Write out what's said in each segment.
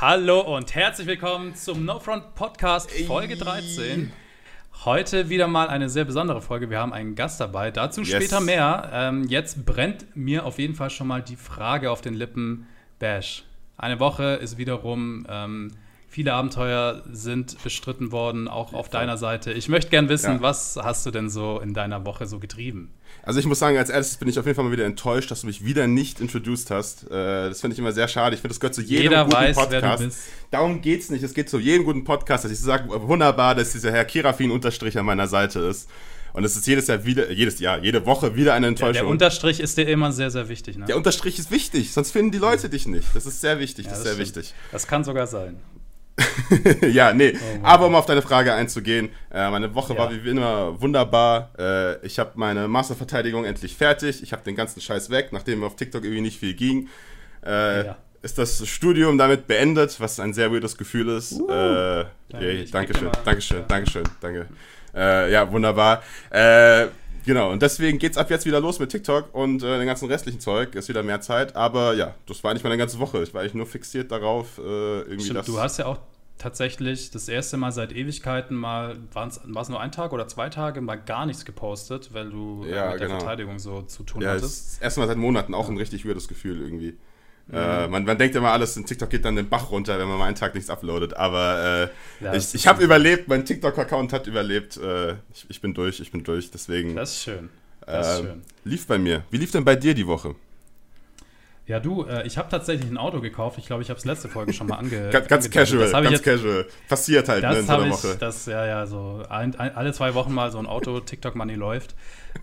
Hallo und herzlich willkommen zum No Front Podcast Folge 13. Heute wieder mal eine sehr besondere Folge. Wir haben einen Gast dabei. Dazu Yes. später mehr. Ähm, jetzt brennt mir auf jeden Fall schon mal die Frage auf den Lippen. Bash. Eine Woche ist wiederum. Ähm, viele Abenteuer sind bestritten worden, auch auf deiner Seite. Ich möchte gern wissen, Ja. was hast du denn so in deiner Woche so getrieben? Also ich muss sagen, als erstes bin ich auf jeden Fall mal wieder enttäuscht, dass du mich wieder nicht introduced hast. Äh, das finde ich immer sehr schade. Ich finde, das gehört zu jedem Jeder guten weiß, wer du Podcast. bist. Darum geht's nicht. Es geht zu jedem guten Podcast, dass ich sage, wunderbar, dass dieser Herr Kirafin Unterstrich an meiner Seite ist. Und es ist jedes Jahr wieder, jedes Jahr, jede Woche wieder eine Enttäuschung. der Unterstrich ist dir immer sehr, sehr wichtig. Ne? Der Unterstrich ist wichtig, sonst finden die Leute dich nicht. Das ist sehr wichtig, das ist sehr stimmt. wichtig. Das kann sogar sein. ja, nee. Mann. Aber um auf deine Frage einzugehen, äh, meine Woche Ja. war wie immer wunderbar. Äh, ich habe meine Masterverteidigung endlich fertig. Ich habe den ganzen Scheiß weg, nachdem auf TikTok irgendwie nicht viel ging. Äh, Ja. Ist das Studium damit beendet, was ein sehr weirdes Gefühl ist. Uh. Danke, ich Dankeschön, Dankeschön, Ja. Dankeschön, danke. Äh, ja, wunderbar. Äh, genau, und deswegen geht's ab jetzt wieder los mit TikTok und äh, den ganzen restlichen Zeug. Ist wieder mehr Zeit. Aber ja, das war nicht meine ganze Woche. Ich war eigentlich nur fixiert darauf, äh, irgendwie Stimmt, das. du hast ja auch tatsächlich das erste Mal seit Ewigkeiten mal, war es nur ein Tag oder zwei Tage, mal gar nichts gepostet, weil du Ja, mit der genau. Verteidigung so zu tun Ja, es hattest. ist erstmal seit Monaten auch ein richtig weirdes Gefühl irgendwie. Äh, man, man denkt immer, alles in TikTok geht dann den Bach runter, wenn man mal einen Tag nichts uploadet. Aber äh, Ja, ich, ich habe überlebt, mein TikTok-Account hat überlebt. Äh, ich, ich bin durch, ich bin durch. Deswegen Das ist schön. Das ist äh, schön. lief bei mir. Wie lief denn bei dir die Woche? Ja, du, äh, ich habe tatsächlich ein Auto gekauft. Ich glaube, ich habe es letzte Folge schon mal ange Ganz, casual, ich ganz jetzt, casual. Passiert halt ne, in Das so habe einer ich, Woche. das, ja, ja, so ein, ein, alle zwei Wochen mal so ein Auto, TikTok-Money läuft.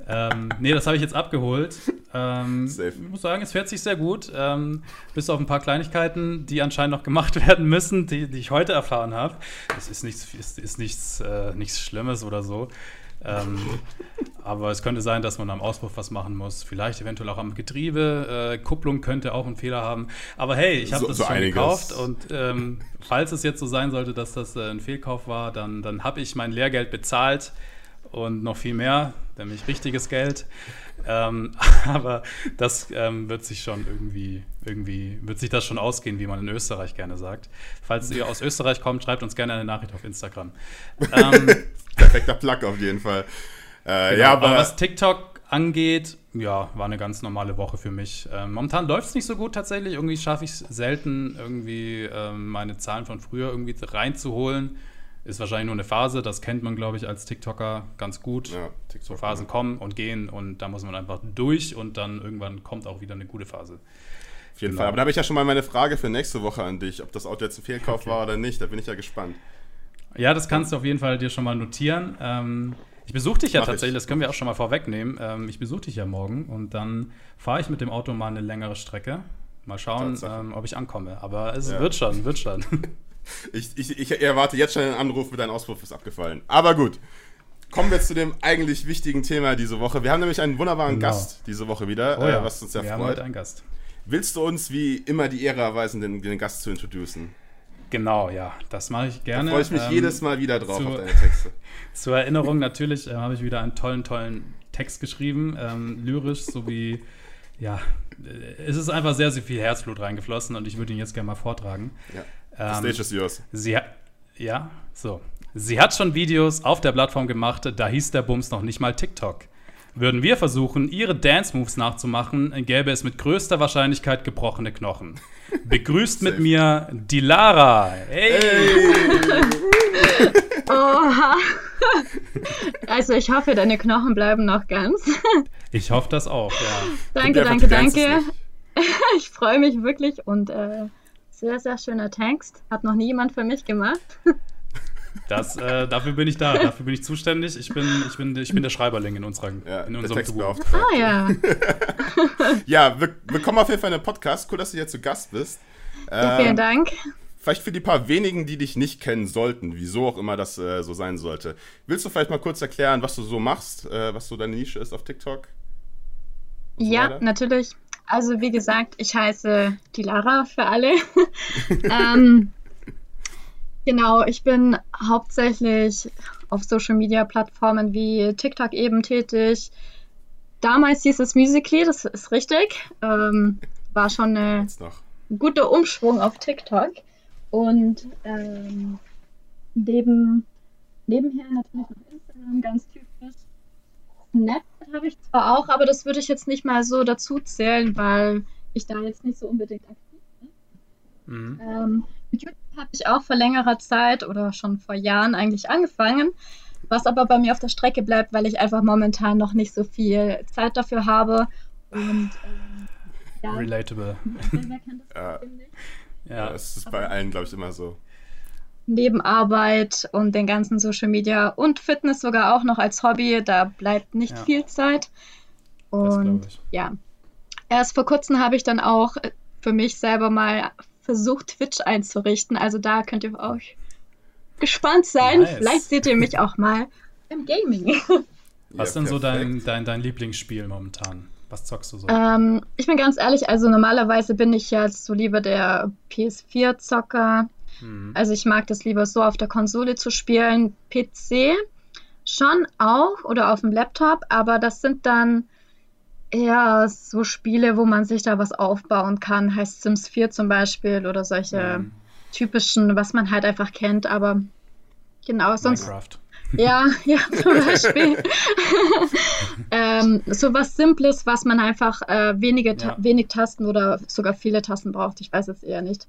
Ähm, nee, das habe ich jetzt abgeholt. Ähm, Safe. ich muss sagen, es fährt sich sehr gut. Ähm, bis auf ein paar Kleinigkeiten, die anscheinend noch gemacht werden müssen, die, die ich heute erfahren habe. Es ist nichts, ist, ist nichts, äh, nichts Schlimmes oder so. Ähm, aber es könnte sein, dass man am Auspuff was machen muss. Vielleicht eventuell auch am Getriebe. Äh, Kupplung könnte auch einen Fehler haben. Aber hey, ich habe So- das so schon einiges. gekauft und ähm, falls es jetzt so sein sollte, dass das äh, ein Fehlkauf war, dann, dann habe ich mein Lehrgeld bezahlt und noch viel mehr, nämlich richtiges Geld. Ähm, aber das ähm, wird sich schon irgendwie, irgendwie, wird sich das schon ausgehen, wie man in Österreich gerne sagt. Falls ihr aus Österreich kommt, schreibt uns gerne eine Nachricht auf Instagram. Ähm, Perfekter Plug auf jeden Fall. Äh, Genau, ja, aber, aber, was TikTok angeht, ja, war eine ganz normale Woche für mich. Ähm, momentan läuft es nicht so gut tatsächlich. Irgendwie schaffe ich es selten, irgendwie ähm, meine Zahlen von früher irgendwie reinzuholen. Ist wahrscheinlich nur eine Phase, das kennt man, glaube ich, als TikToker ganz gut. ja, TikTok, So Phasen kommen und gehen und da muss man einfach durch und dann irgendwann kommt auch wieder eine gute Phase. Auf jeden Genau. Fall. Aber da habe ich ja schon mal meine Frage für nächste Woche an dich, ob das Auto jetzt ein Fehlkauf Okay. war oder nicht. Da bin ich ja gespannt. Ja, das kannst du auf jeden Fall dir schon mal notieren. Ähm, ich besuche dich ja Mach ich. tatsächlich, das können wir auch schon mal vorwegnehmen. Ähm, ich besuche dich ja morgen und dann fahre ich mit dem Auto mal eine längere Strecke. Mal schauen, ähm, ob ich ankomme. Aber es Ja. wird schon, wird schon. Ich, ich, ich erwarte jetzt schon einen Anruf mit deinem Auspuff ist abgefallen. Aber gut. Kommen wir zu dem eigentlich wichtigen Thema diese Woche. Wir haben nämlich einen wunderbaren Genau. Gast diese Woche wieder, Oh ja, äh, was uns sehr wir haben freut. heute einen Gast. Willst du uns wie immer die Ehre erweisen, den, den Gast zu introducen? Genau, ja, das mache ich Da gerne. freue ich mich Ähm, jedes Mal wieder drauf zu- auf deine Texte. Zur Erinnerung natürlich äh, habe ich wieder einen tollen, tollen Text geschrieben, ähm, lyrisch sowie, ja, äh, es ist einfach sehr, sehr viel Herzblut reingeflossen und ich würde ihn jetzt gerne mal vortragen. Ja. Ähm, The stage is yours. Sie hat, ja, so. Sie hat schon Videos auf der Plattform gemacht, da hieß der Bums noch nicht mal TikTok. Würden wir versuchen, ihre Dance-Moves nachzumachen, gäbe es mit größter Wahrscheinlichkeit gebrochene Knochen. Begrüßt mit mir die Lara. Hey! Oha. Also ich hoffe, deine Knochen bleiben noch ganz. Ich hoffe das auch, ja. danke, danke, danke. Ich freue mich wirklich und äh, sehr, sehr schöner Text. Hat noch nie jemand für mich gemacht. Das, äh, dafür bin ich da, dafür bin ich zuständig. Ich bin, ich bin, ich bin der Schreiberling in, unserer, Ja, in unserem Duo. Ah ja, Ja, wir, willkommen auf jeden Fall in den Podcast. Cool, dass du hier zu Gast bist. ja Ähm, vielen Dank. Vielleicht für die paar wenigen, die dich nicht kennen sollten, wieso auch immer das äh, so sein sollte. Willst du vielleicht mal kurz erklären, was du so machst, äh, was so deine Nische ist auf TikTok? so Ja, weiter? natürlich. Also wie gesagt, ich heiße die Lara für alle. ähm, genau, ich bin hauptsächlich auf Social Media Plattformen wie TikTok eben tätig. Damals hieß es Musically, das ist richtig. Ähm, war schon noch. guter Umschwung auf TikTok. Und ähm, neben, nebenher natürlich noch Instagram, ganz typisch. Snapchat habe ich zwar auch, aber das würde ich jetzt nicht mal so dazu zählen, weil ich da jetzt nicht so unbedingt aktiv bin. Mhm. Ähm, YouTube habe ich auch vor längerer Zeit oder schon vor Jahren eigentlich angefangen, was aber bei mir auf der Strecke bleibt, weil ich einfach momentan noch nicht so viel Zeit dafür habe. Und, ähm, ja, Relatable. ja. ja, es ist bei allen, glaube ich, immer so. Neben Arbeit und den ganzen Social Media und Fitness sogar auch noch als Hobby, da bleibt nicht ja. viel Zeit. Und ja, erst vor kurzem habe ich dann auch für mich selber mal versucht, Twitch einzurichten. Also da könnt ihr euch gespannt sein. Nice. Vielleicht seht ihr mich auch mal im Gaming. Was ist denn so dein, dein, dein Lieblingsspiel momentan? Was zockst du so? Ähm, ich bin ganz ehrlich, also normalerweise bin ich ja so lieber der PS4-Zocker. Mhm. Also ich mag das lieber so auf der Konsole zu spielen. PC schon auch oder auf dem Laptop, aber das sind dann eher so Spiele, wo man sich da was aufbauen kann. Heißt Sims 4 zum Beispiel oder solche mhm. typischen, was man halt einfach kennt, aber genau, sonst. Minecraft. Ja, ja, zum Beispiel. ähm, so was Simples, was man einfach äh, wenige ja. wenig Tasten oder sogar viele Tasten braucht. Ich weiß jetzt eher nicht.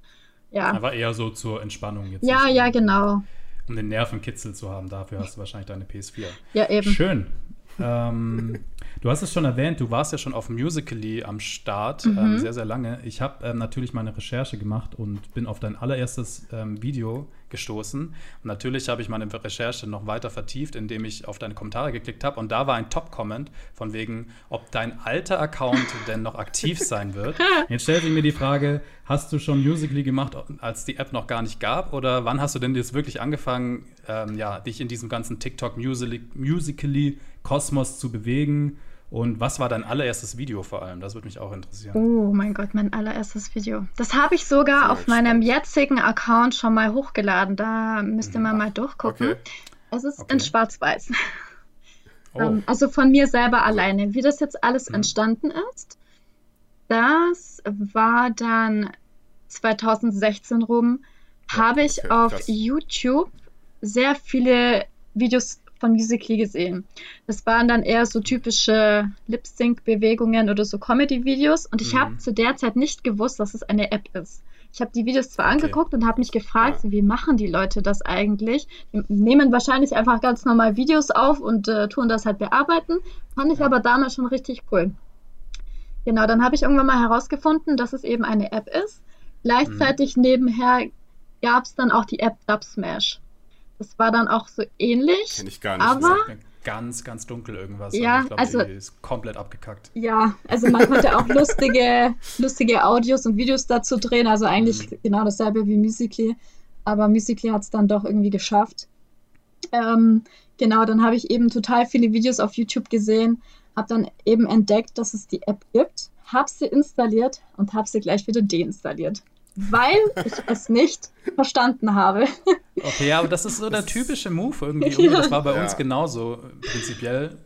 Ja. Aber eher so zur Entspannung jetzt. Ja, ja, genau. Um den Nervenkitzel zu haben, dafür hast du wahrscheinlich deine PS4. Ja, eben. Schön. ähm, du hast es schon erwähnt, du warst ja schon auf Musical.ly am Start, mhm. ähm, sehr, sehr lange. Ich habe ähm, natürlich meine Recherche gemacht und bin auf dein allererstes ähm, Video gestoßen. Und natürlich habe ich meine Recherche noch weiter vertieft, indem ich auf deine Kommentare geklickt habe. Und da war ein Top-Comment von wegen, ob dein alter Account denn noch aktiv sein wird. Jetzt stellt sich mir die Frage, hast du schon Musical.ly gemacht, als die App noch gar nicht gab? Oder wann hast du denn jetzt wirklich angefangen, ähm, ja, dich in diesem ganzen TikTok-Musical.ly-Kosmos zu bewegen? Und was war dein allererstes Video vor allem? Das würde mich auch interessieren. Oh mein Gott, mein allererstes Video. Das habe ich sogar Sehr auf spannend. meinem jetzigen Account schon mal hochgeladen. Da müsste man mal durchgucken. Okay. Es ist okay. in Schwarz-Weiß. Oh. Ähm, also von mir selber alleine. Wie das jetzt alles mhm. entstanden ist, das war dann 2016 rum, ja, habe ich okay, auf YouTube sehr viele Videos von Musical.ly gesehen. Das waren dann eher so typische Lip-Sync-Bewegungen oder so Comedy-Videos und ich mhm. habe zu der Zeit nicht gewusst, dass es eine App ist. Ich habe die Videos zwar okay. angeguckt und habe mich gefragt, ja. wie machen die Leute das eigentlich? Die nehmen wahrscheinlich einfach ganz normal Videos auf und äh, tun das halt bearbeiten. Fand ich ja. aber damals schon richtig cool. Genau, dann habe ich irgendwann mal herausgefunden, dass es eben eine App ist. Gleichzeitig mhm. nebenher gab es dann auch die App Dubsmash. Das war dann auch so ähnlich. Kenn ich gar nicht. Aber ganz, ganz dunkel irgendwas. Ja, ich glaub, also ist komplett abgekackt. Ja, also man konnte auch lustige, lustige Audios und Videos dazu drehen. Also eigentlich mhm. genau dasselbe wie Musically. Aber Musically hat es dann doch irgendwie geschafft. Ähm, genau, dann habe ich eben total viele Videos auf YouTube gesehen, habe dann eben entdeckt, dass es die App gibt, habe sie installiert und habe sie gleich wieder deinstalliert weil ich es nicht verstanden habe. Okay, ja, aber das ist so der typische Move irgendwie. Ja. Das war bei ja. uns genauso prinzipiell.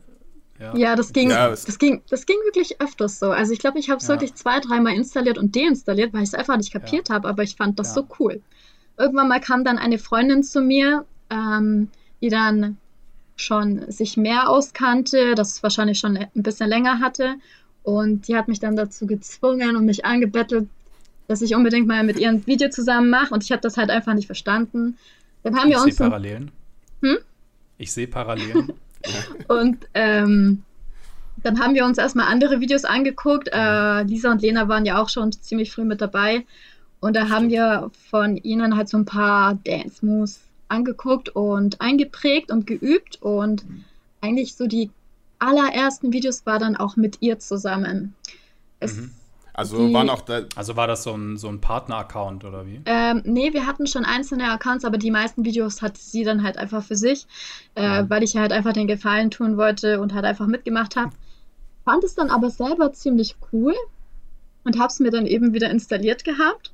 Ja, ja, das, ging, ja, das, ging, das ging wirklich öfters so. Also ich glaube, ich habe es wirklich zwei, dreimal installiert und deinstalliert, weil ich es einfach nicht kapiert habe, aber ich fand das so cool. Irgendwann mal kam dann eine Freundin zu mir, ähm, die dann schon sich mehr auskannte, das wahrscheinlich schon ein bisschen länger hatte. Und die hat mich dann dazu gezwungen und mich angebettelt, dass ich unbedingt mal mit ihr ein Video zusammen mache und ich habe das halt einfach nicht verstanden. Dann haben wir ich uns. Sehe Parallelen. Hm? Ich sehe Parallelen. und ähm, dann haben wir uns erstmal andere Videos angeguckt. Äh, Lisa und Lena waren ja auch schon ziemlich früh mit dabei. Und da haben wir von ihnen halt so ein paar Dance Moves angeguckt und eingeprägt und geübt. Und mhm. eigentlich so die allerersten Videos war dann auch mit ihr zusammen. Es mhm. Also die, waren auch da. Also war das so ein, so ein Partner-Account oder wie? Ähm, nee, wir hatten schon einzelne Accounts, aber die meisten Videos hat sie dann halt einfach für sich, äh, ja. weil ich halt einfach den Gefallen tun wollte und halt einfach mitgemacht habe. Fand es dann aber selber ziemlich cool und habe es mir dann eben wieder installiert gehabt.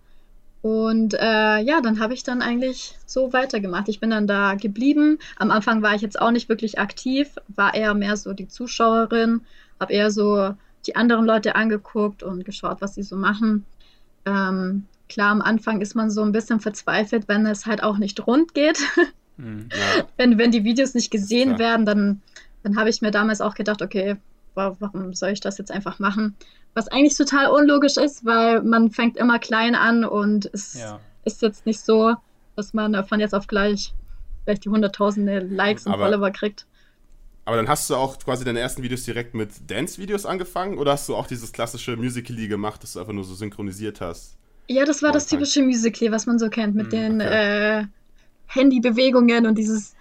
Und äh, ja, dann habe ich dann eigentlich so weitergemacht. Ich bin dann da geblieben. Am Anfang war ich jetzt auch nicht wirklich aktiv, war eher mehr so die Zuschauerin, habe eher so die anderen Leute angeguckt und geschaut, was sie so machen. Ähm, klar, am Anfang ist man so ein bisschen verzweifelt, wenn es halt auch nicht rund geht. Mhm. Ja. Wenn, wenn die Videos nicht gesehen ja. werden, dann, dann habe ich mir damals auch gedacht, okay, warum soll ich das jetzt einfach machen? Was eigentlich total unlogisch ist, weil man fängt immer klein an und es ja. ist jetzt nicht so, dass man von jetzt auf gleich vielleicht die hunderttausende Likes und aber, Follower kriegt. Aber dann hast du auch quasi deine ersten Videos direkt mit Dance-Videos angefangen oder hast du auch dieses klassische Musical.ly gemacht, das du einfach nur so synchronisiert hast? Ja, das war das typische Musical.ly, was man so kennt, mit mm, den okay. äh, Handybewegungen und dieses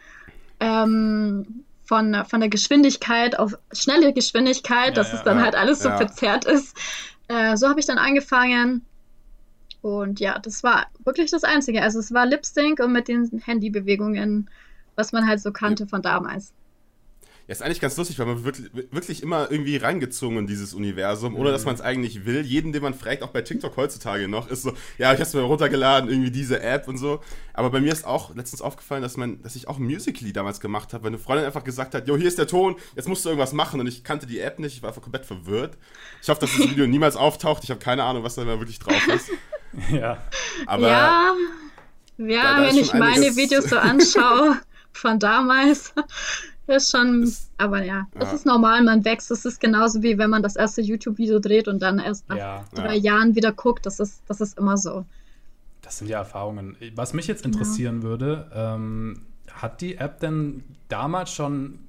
ähm, von, von der Geschwindigkeit auf schnelle Geschwindigkeit, ja, dass ja, es dann ja, halt alles so verzerrt ist. Äh, so habe ich dann angefangen. Und ja, das war wirklich das Einzige. Also es war Lip Sync und mit den Handybewegungen, was man halt so kannte von damals. Ja, ist eigentlich ganz lustig, weil man wird wirklich immer irgendwie reingezogen in dieses Universum, ohne dass mhm. man es eigentlich will. Jeden, den man fragt, auch bei TikTok heutzutage noch, ist so, ja, ich habe es mir runtergeladen, irgendwie diese App und so. Aber bei mir ist auch letztens aufgefallen, dass man, dass ich auch ein Musical.ly damals gemacht habe, weil eine Freundin einfach gesagt hat, jo, hier ist der Ton, jetzt musst du irgendwas machen. Und ich kannte die App nicht, ich war einfach komplett verwirrt. Ich hoffe, dass das Video niemals auftaucht. Ich habe keine Ahnung, was da wirklich drauf ist. Ja. Aber ja, ja da, da wenn ich meine Videos so anschaue von damals, ist schon, das, aber ja, das ja. ist normal, man wächst. Das ist genauso wie wenn man das erste YouTube-Video dreht und dann erst nach ja, drei ja. Jahren wieder guckt. Das ist, das ist immer so. Das sind ja Erfahrungen. Was mich jetzt interessieren würde, ähm, hat die App denn damals schon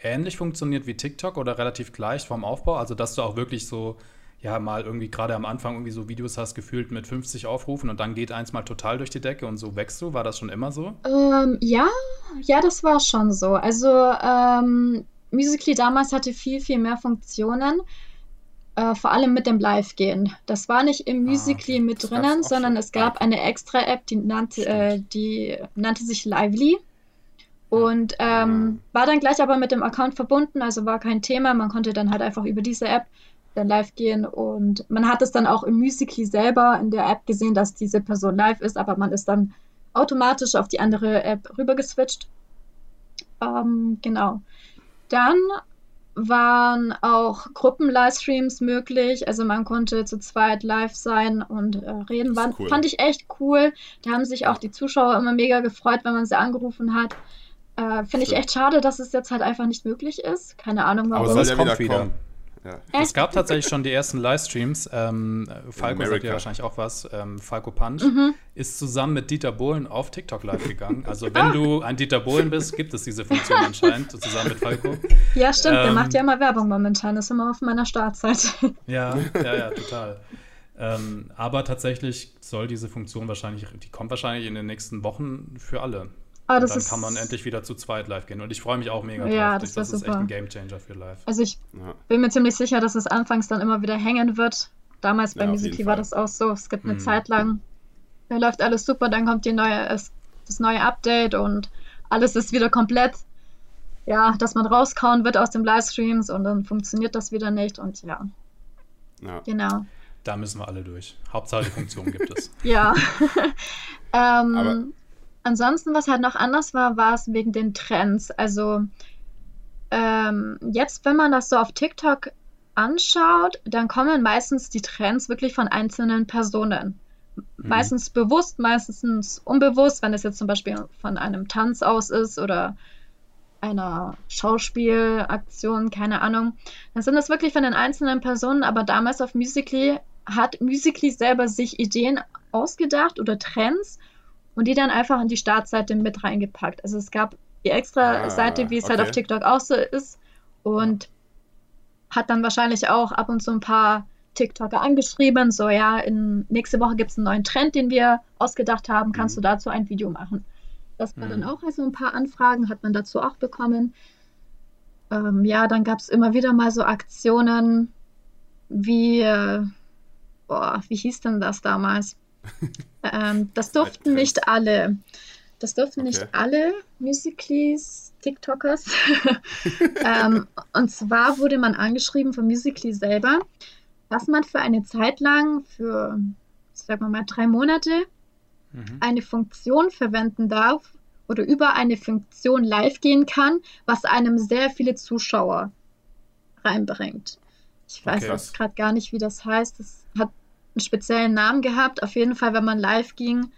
ähnlich funktioniert wie TikTok oder relativ gleich vom Aufbau? Also, dass du auch wirklich so ja mal irgendwie gerade am Anfang irgendwie so Videos hast gefühlt mit 50 Aufrufen und dann geht eins mal total durch die Decke und so wächst du? War das schon immer so? Ähm, ja, ja, das war schon so. Also ähm, Musically damals hatte viel, viel mehr Funktionen. Äh, vor allem mit dem Live-Gehen. Das war nicht im Musically ah, mit drinnen, sondern es gab eine extra App, die nannte, äh, die nannte sich Lively. Und ähm, ah. war dann gleich aber mit dem Account verbunden, also war kein Thema. Man konnte dann halt einfach über diese App dann live gehen und man hat es dann auch im Musical.ly selber in der App gesehen, dass diese Person live ist, aber man ist dann automatisch auf die andere App rübergeswitcht. Ähm, genau. Dann waren auch Gruppen-Livestreams möglich. Also man konnte zu zweit live sein und äh, reden. War, cool. Fand ich echt cool. Da haben sich auch die Zuschauer immer mega gefreut, wenn man sie angerufen hat. Äh, Finde ich echt schade, dass es jetzt halt einfach nicht möglich ist. Keine Ahnung warum. Aber es soll ja wieder kommen. Ja. Es gab tatsächlich schon die ersten Livestreams. Ähm, Falco sagt ja wahrscheinlich auch was. Ähm, Falco Punch mhm. ist zusammen mit Dieter Bohlen auf TikTok live gegangen. Also wenn ah. du ein Dieter Bohlen bist, gibt es diese Funktion anscheinend, so zusammen mit Falco. Ja, stimmt. Ähm, der macht ja immer Werbung momentan. Ist immer auf meiner Startseite. Ja, ja, ja, total. Ähm, aber tatsächlich soll diese Funktion wahrscheinlich, die kommt wahrscheinlich in den nächsten Wochen für alle. Ah, dann kann man endlich wieder zu zweit live gehen. Und ich freue mich auch mega ja, drauf. Das, das ist echt ein Gamechanger für live. Also ich ja. bin mir ziemlich sicher, dass es anfangs dann immer wieder hängen wird. Damals bei ja, Musiki war das auch so. Es gibt eine mhm. Zeit lang, da läuft alles super, dann kommt die neue, das neue Update und alles ist wieder komplett. Ja, dass man rauskauen wird aus den Livestreams und dann funktioniert das wieder nicht und ja. ja. Genau. Da müssen wir alle durch. Hauptsache die Funktion gibt es. ja. ähm, Aber Ansonsten, was halt noch anders war, war es wegen den Trends. Also ähm, jetzt, wenn man das so auf TikTok anschaut, dann kommen meistens die Trends wirklich von einzelnen Personen. Mhm. Meistens bewusst, meistens unbewusst, wenn es jetzt zum Beispiel von einem Tanz aus ist oder einer Schauspielaktion, keine Ahnung. Dann sind das wirklich von den einzelnen Personen, aber damals auf Musically hat Musically selber sich Ideen ausgedacht oder Trends und die dann einfach in die Startseite mit reingepackt. Also es gab die extra ah, Seite, wie es okay. halt auf TikTok auch so ist und hat dann wahrscheinlich auch ab und zu ein paar TikToker angeschrieben, so ja, in, nächste Woche gibt es einen neuen Trend, den wir ausgedacht haben, kannst mhm. du dazu ein Video machen? Das war mhm. dann auch also ein paar Anfragen, hat man dazu auch bekommen. Ähm, ja, dann gab es immer wieder mal so Aktionen wie, äh, boah, wie hieß denn das damals? Ähm, das durften nicht alle. Das durften okay. nicht alle Musicallys, TikTokers. ähm, und zwar wurde man angeschrieben von Musically selber, dass man für eine Zeit lang, für, sagen wir mal, drei Monate, mhm. eine Funktion verwenden darf oder über eine Funktion live gehen kann, was einem sehr viele Zuschauer reinbringt. Ich weiß okay. gerade gar nicht, wie das heißt. Das hat einen speziellen Namen gehabt. Auf jeden Fall, wenn man live ging,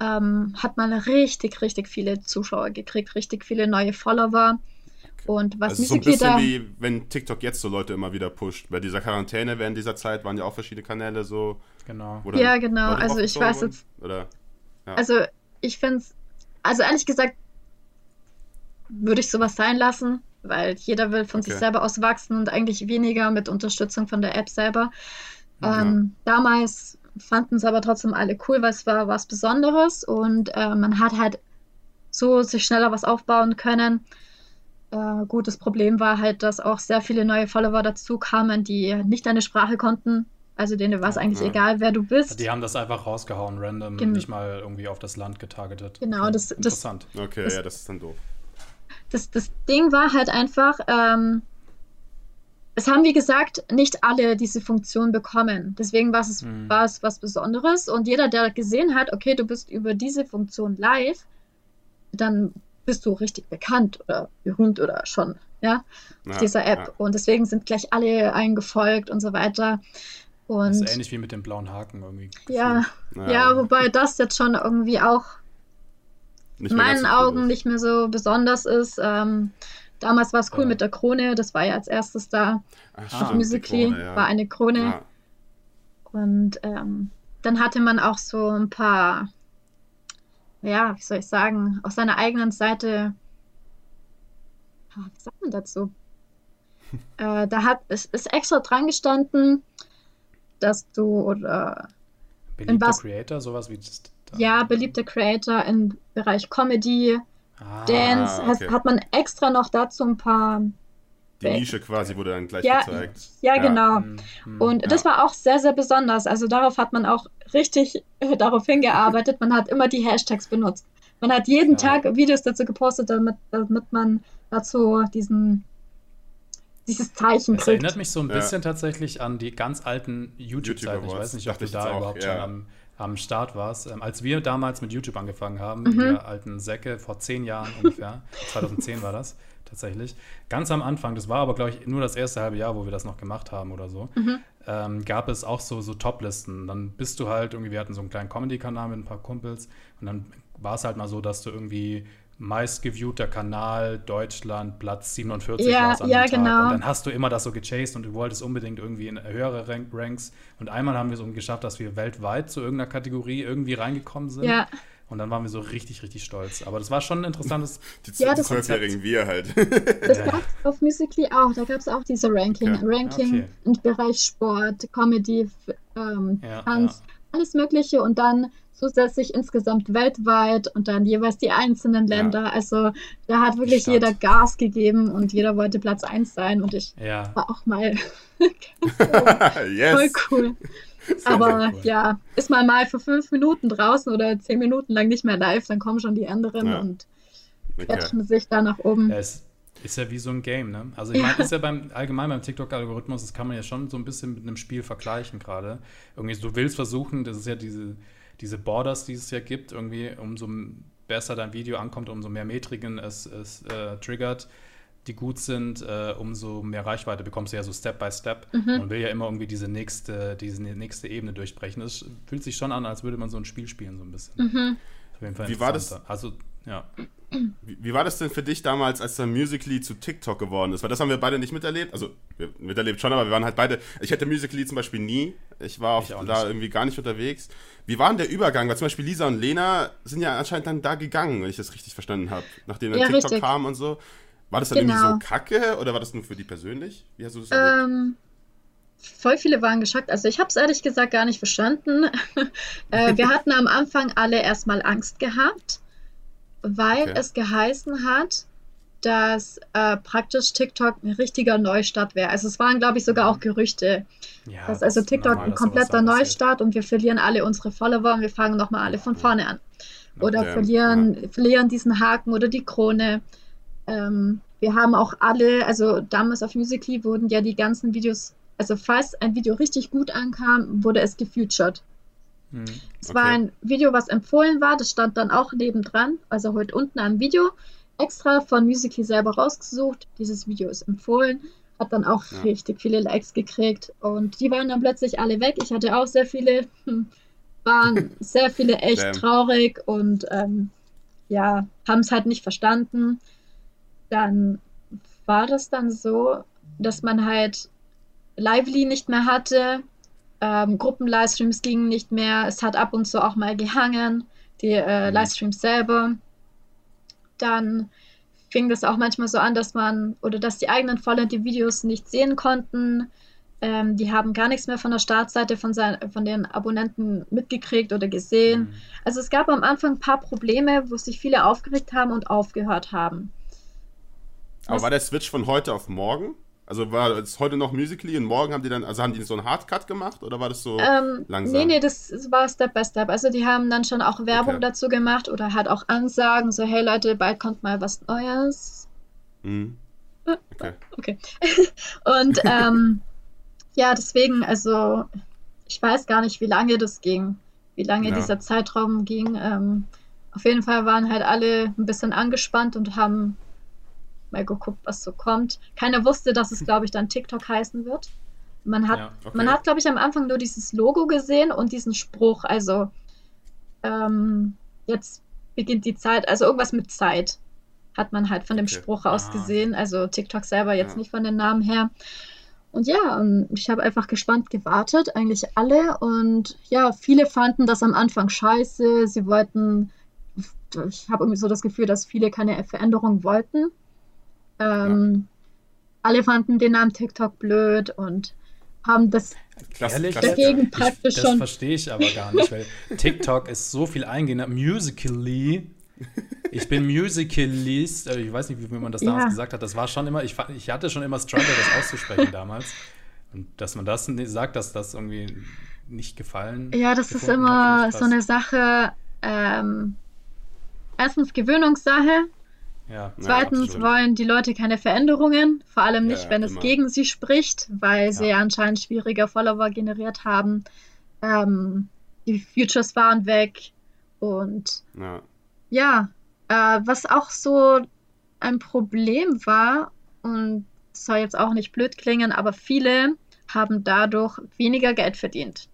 ähm, hat man richtig, richtig viele Zuschauer gekriegt, richtig viele neue Follower. Und was also so ein bisschen wie wenn TikTok jetzt so Leute immer wieder pusht. Bei dieser Quarantäne während dieser Zeit waren ja auch verschiedene Kanäle so. Genau. Ja, genau. Also ich weiß jetzt. Oder, ja. Also ich finde es, also ehrlich gesagt, würde ich sowas sein lassen, weil jeder will von okay. sich selber aus wachsen und eigentlich weniger mit Unterstützung von der App selber. Ja. Ähm, damals fanden es aber trotzdem alle cool, weil es war was Besonderes und äh, man hat halt so sich schneller was aufbauen können. Äh, gut, das Problem war halt, dass auch sehr viele neue Follower dazu kamen, die nicht deine Sprache konnten. Also denen war es eigentlich ja. egal, wer du bist. Die haben das einfach rausgehauen, random, Gen nicht mal irgendwie auf das Land getargetet. Genau, okay. das, Interessant. Das, okay, das, ja, das ist dann doof. Das, das Ding war halt einfach, ähm, es haben, wie gesagt, nicht alle diese Funktion bekommen. Deswegen war es, hm. war es was Besonderes. Und jeder, der gesehen hat, okay, du bist über diese Funktion live, dann bist du richtig bekannt oder berühmt oder schon, ja, ja auf dieser App. Ja. Und deswegen sind gleich alle eingefolgt und so weiter. Und das ist ähnlich wie mit dem blauen Haken irgendwie. Ja, ja, ja, wobei das jetzt schon irgendwie auch in meinen Augen nicht mehr so besonders ist. Ähm, damals war es cool ja. mit der Krone, das war ja als erstes da. Ach, Musically Krone, ja. war eine Krone. Ja. Und ähm, dann hatte man auch so ein paar ja, wie soll ich sagen, auf seiner eigenen Seite, ah, was sagt man dazu? äh, da hat, es ist extra dran gestanden, dass du oder beliebter Creator, sowas wie das, ja, beliebter Creator im Bereich Comedy, ah, Dance, okay. hat, hat man extra noch dazu ein paar die Nische quasi wurde dann gleich ja, gezeigt. Ja, ja. genau. Mhm. Und ja. das war auch sehr, sehr besonders. Also darauf hat man auch richtig äh, darauf hingearbeitet. Man hat immer die Hashtags benutzt. Man hat jeden Tag Videos dazu gepostet, damit, damit man dazu diesen dieses Zeichen Das erinnert mich so ein bisschen tatsächlich an die ganz alten YouTube-Zeiten. Ich weiß nicht, ob du da überhaupt schon am, am Start warst. Ähm, als wir damals mit YouTube angefangen haben, mhm. wir alten Säcke, vor zehn Jahren ungefähr, 2010 war das, tatsächlich. Ganz am Anfang, das war aber, glaube ich, nur das erste halbe Jahr, wo wir das noch gemacht haben oder so, mhm. ähm, gab es auch so, so Top-Listen. Dann bist du halt irgendwie, wir hatten so einen kleinen Comedy-Kanal mit ein paar Kumpels und dann war es halt mal so, dass du irgendwie meistgeviewter Kanal Deutschland Platz 47 ja, an ja, dem Tag. Genau. Und dann hast du immer das so gechased und du wolltest unbedingt irgendwie in höhere Rank Ranks. Und einmal haben wir es so geschafft, dass wir weltweit zu irgendeiner Kategorie irgendwie reingekommen sind. Ja. Und dann waren wir so richtig, richtig stolz. Aber das war schon ein interessantes Die ja, zwölfjährigen wir halt. Das gab es auf Musically auch. Da gab es auch diese Ranking. Okay. Ranking okay. im Bereich Sport, Comedy, ähm, ja, Tanz, ja. alles Mögliche. Und dann zusätzlich insgesamt weltweit und dann jeweils die einzelnen Länder. Ja. Also da hat wirklich Stadt. jeder Gas gegeben und jeder wollte Platz 1 sein. Und ich war auch mal yes. voll cool. Aber cool. ja, ist man mal für fünf Minuten draußen oder zehn Minuten lang nicht mehr live, dann kommen schon die anderen ja. und okay. sich da nach oben. Ja, es ist ja wie so ein Game, ne? Also ich meine, ist ja beim allgemein beim TikTok-Algorithmus, das kann man ja schon so ein bisschen mit einem Spiel vergleichen gerade. Irgendwie, du willst versuchen, das ist ja diese, diese Borders, die es ja gibt, irgendwie, umso besser dein Video ankommt, umso mehr Metriken es, es äh, triggert die gut sind, äh, umso mehr Reichweite bekommst du ja so Step by Step. Mhm. Man will ja immer irgendwie diese nächste, diese nächste Ebene durchbrechen. Es fühlt sich schon an, als würde man so ein Spiel spielen, so ein bisschen. Mhm. Auf jeden Fall Wie war das? Also, ja. Wie, wie, war das denn für dich damals, als der Musically zu TikTok geworden ist? Weil das haben wir beide nicht miterlebt. Also, wir, miterlebt schon, aber wir waren halt beide. Ich hätte Musically zum Beispiel nie. Ich war ich da irgendwie gar nicht unterwegs. Wie war denn der Übergang? Weil zum Beispiel Lisa und Lena sind ja anscheinend dann da gegangen, wenn ich das richtig verstanden habe. Nachdem dann ja, TikTok richtig. kam und so. War das dann genau. irgendwie so kacke oder war das nur für die persönlich? Wie hast du das ähm, Voll viele waren geschockt. Also ich habe es ehrlich gesagt gar nicht verstanden. äh, wir hatten am Anfang alle erstmal Angst gehabt, weil okay. es geheißen hat, dass äh, praktisch TikTok ein richtiger Neustart wäre. Also es waren, glaube ich, sogar auch mhm. Gerüchte. Ja, dass also TikTok normal, ein kompletter Neustart und wir verlieren alle unsere Follower und wir fangen nochmal alle von vorne an. Oder okay. verlieren, ja. verlieren diesen Haken oder die Krone. Ähm, wir haben auch alle, also damals auf Musically wurden ja die ganzen Videos, also falls ein Video richtig gut ankam, wurde es gefeatured. Hm, es war ein Video, was empfohlen war, das stand dann auch nebendran, also heute unten am Video, extra von Musically selber rausgesucht. Dieses Video ist empfohlen, hat dann auch ja. richtig viele Likes gekriegt. Und die waren dann plötzlich alle weg. Ich hatte auch sehr viele, hm, waren sehr viele echt Damn. traurig und ähm, ja, haben es halt nicht verstanden. Dann war das dann so, dass man halt Lively nicht mehr hatte, ähm, Gruppen-Livestreams gingen nicht mehr, es hat ab und zu auch mal gehangen, die äh, mhm. Livestreams selber. Dann fing das auch manchmal so an, dass man oder dass die eigenen Follower die Videos nicht sehen konnten. Ähm, die haben gar nichts mehr von der Startseite von, sein, von den Abonnenten mitgekriegt oder gesehen. Mhm. Also es gab am Anfang ein paar Probleme, wo sich viele aufgeregt haben und aufgehört haben. Aber Was, war der Switch von heute auf morgen? Also war es heute noch Musically und morgen haben die dann, also haben die so einen Hardcut gemacht oder war das so ähm, langsam? Nee, nee, das war Step by Step. Also die haben dann schon auch Werbung okay. dazu gemacht oder halt auch Ansagen, so hey Leute, bald kommt mal was Neues. Mhm. Ah, okay. Okay. und ähm, ja, deswegen, also ich weiß gar nicht, wie lange das ging, wie lange ja. dieser Zeitraum ging. Ähm, auf jeden Fall waren halt alle ein bisschen angespannt und haben mal geguckt, was so kommt. Keiner wusste, dass es, glaube ich, dann TikTok heißen wird. Man hat, ja, okay. man hat, glaube ich, am Anfang nur dieses Logo gesehen und diesen Spruch. Also ähm, jetzt beginnt die Zeit, also irgendwas mit Zeit hat man halt von dem okay. Spruch aus ah. gesehen. Also TikTok selber jetzt ja. nicht von den Namen her. Und ja, ich habe einfach gespannt gewartet, eigentlich alle. Und ja, viele fanden das am Anfang scheiße. Sie wollten, ich habe irgendwie so das Gefühl, dass viele keine Veränderung wollten. Ähm, ja. Alle fanden den Namen TikTok blöd und haben das Ehrlich? dagegen praktisch ich, das schon. Das verstehe ich aber gar nicht, weil TikTok ist so viel eingehender. Musically. Ich bin Musicalist, äh, ich weiß nicht, wie man das damals ja. gesagt hat. Das war schon immer, ich, ich hatte schon immer Struggle, das auszusprechen damals. Und dass man das sagt, dass das irgendwie nicht gefallen. Ja, das ist immer hat, so eine Sache. Ähm, erstens Gewöhnungssache. Ja, Zweitens ja, wollen die Leute keine Veränderungen, vor allem nicht, ja, wenn immer. es gegen sie spricht, weil sie anscheinend schwieriger Follower generiert haben. Ähm, die Futures waren weg und ja, äh, was auch so ein Problem war und soll jetzt auch nicht blöd klingen, aber viele haben dadurch weniger Geld verdient.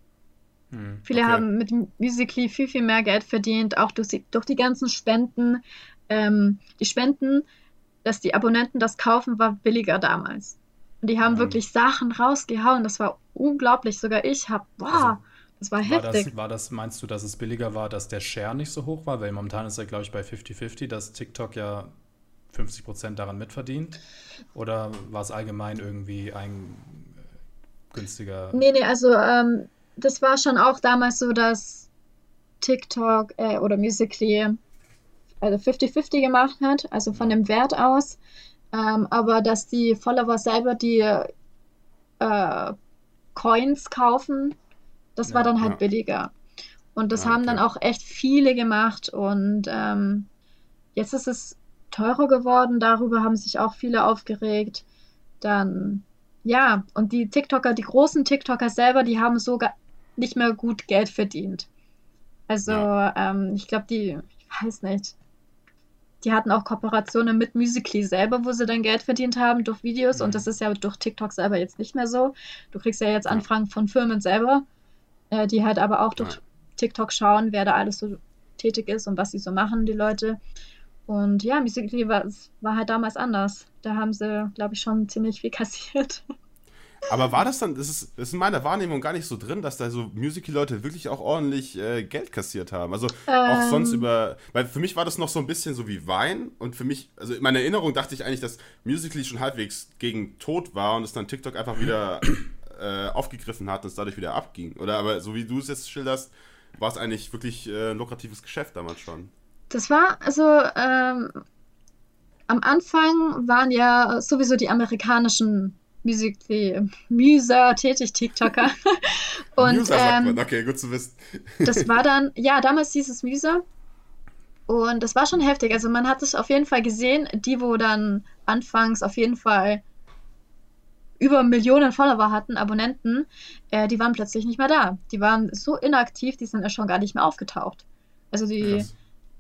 Hm, viele okay. haben mit Musically viel, viel mehr Geld verdient, auch durch durch die ganzen Spenden ähm, die Spenden, dass die Abonnenten das kaufen, war billiger damals. Und die haben mhm. wirklich Sachen rausgehauen. Das war unglaublich. Sogar ich habe, boah, also, das war heftig. Das, war das, meinst du, dass es billiger war, dass der Share nicht so hoch war? Weil momentan ist er, glaube ich, bei 50-50, dass TikTok ja 50 Prozent daran mitverdient? Oder war es allgemein irgendwie ein äh, günstiger? Nee, nee, also ähm, das war schon auch damals so, dass TikTok äh, oder Musically also 50-50 gemacht hat, also von dem Wert aus. Ähm, aber dass die Follower selber die äh, Coins kaufen, das ja, war dann halt ja. billiger. Und das ja, haben dann auch echt viele gemacht. Und ähm, jetzt ist es teurer geworden. Darüber haben sich auch viele aufgeregt. Dann, ja, und die TikToker, die großen TikToker selber, die haben sogar nicht mehr gut Geld verdient. Also, ähm, ich glaube, die, ich weiß nicht, die hatten auch Kooperationen mit Musically selber, wo sie dann Geld verdient haben durch Videos. Mhm. Und das ist ja durch TikTok selber jetzt nicht mehr so. Du kriegst ja jetzt Anfragen von Firmen selber, äh, die halt aber auch durch. TikTok schauen, wer da alles so tätig ist und was sie so machen, die Leute. Und ja, Musically war, war halt damals anders. Da haben sie, glaube ich, schon ziemlich viel kassiert. Aber war das dann, das ist, das ist in meiner Wahrnehmung gar nicht so drin, dass da so Musical-Leute wirklich auch ordentlich äh, Geld kassiert haben. Also ähm. auch sonst über, weil für mich war das noch so ein bisschen so wie Wein und für mich, also in meiner Erinnerung dachte ich eigentlich, dass Musical.ly schon halbwegs gegen Tod war und es dann TikTok einfach wieder äh, aufgegriffen hat und es dadurch wieder abging. Oder aber so wie du es jetzt schilderst, war es eigentlich wirklich äh, ein lukratives Geschäft damals schon. Das war, also ähm, am Anfang waren ja sowieso die amerikanischen Musically, Muser tätig, TikToker. Und, Muser sagt man, ähm, okay, gut zu wissen. das war dann, ja, damals hieß es Muser. Und das war schon heftig. Also man hat es auf jeden Fall gesehen, die, wo dann anfangs auf jeden Fall über Millionen Follower hatten, Abonnenten, äh, die waren plötzlich nicht mehr da. Die waren so inaktiv, die sind ja schon gar nicht mehr aufgetaucht. Also die,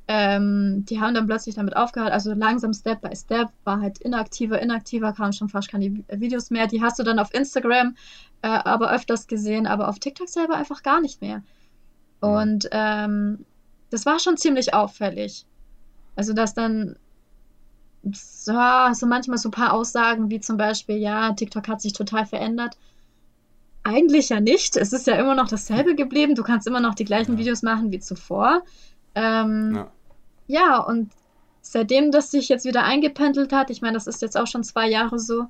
Ähm, die haben dann plötzlich damit aufgehört, also langsam Step by Step, war halt inaktiver, inaktiver, kamen schon fast keine Videos mehr. Die hast du dann auf Instagram äh, aber öfters gesehen, aber auf TikTok selber einfach gar nicht mehr. Und ähm, das war schon ziemlich auffällig. Also, dass dann so, so manchmal so ein paar Aussagen wie zum Beispiel, ja, TikTok hat sich total verändert. Eigentlich ja nicht. Es ist ja immer noch dasselbe geblieben. Du kannst immer noch die gleichen ja. Videos machen wie zuvor. Ähm, ja. ja, und seitdem das sich jetzt wieder eingependelt hat, ich meine, das ist jetzt auch schon zwei Jahre so,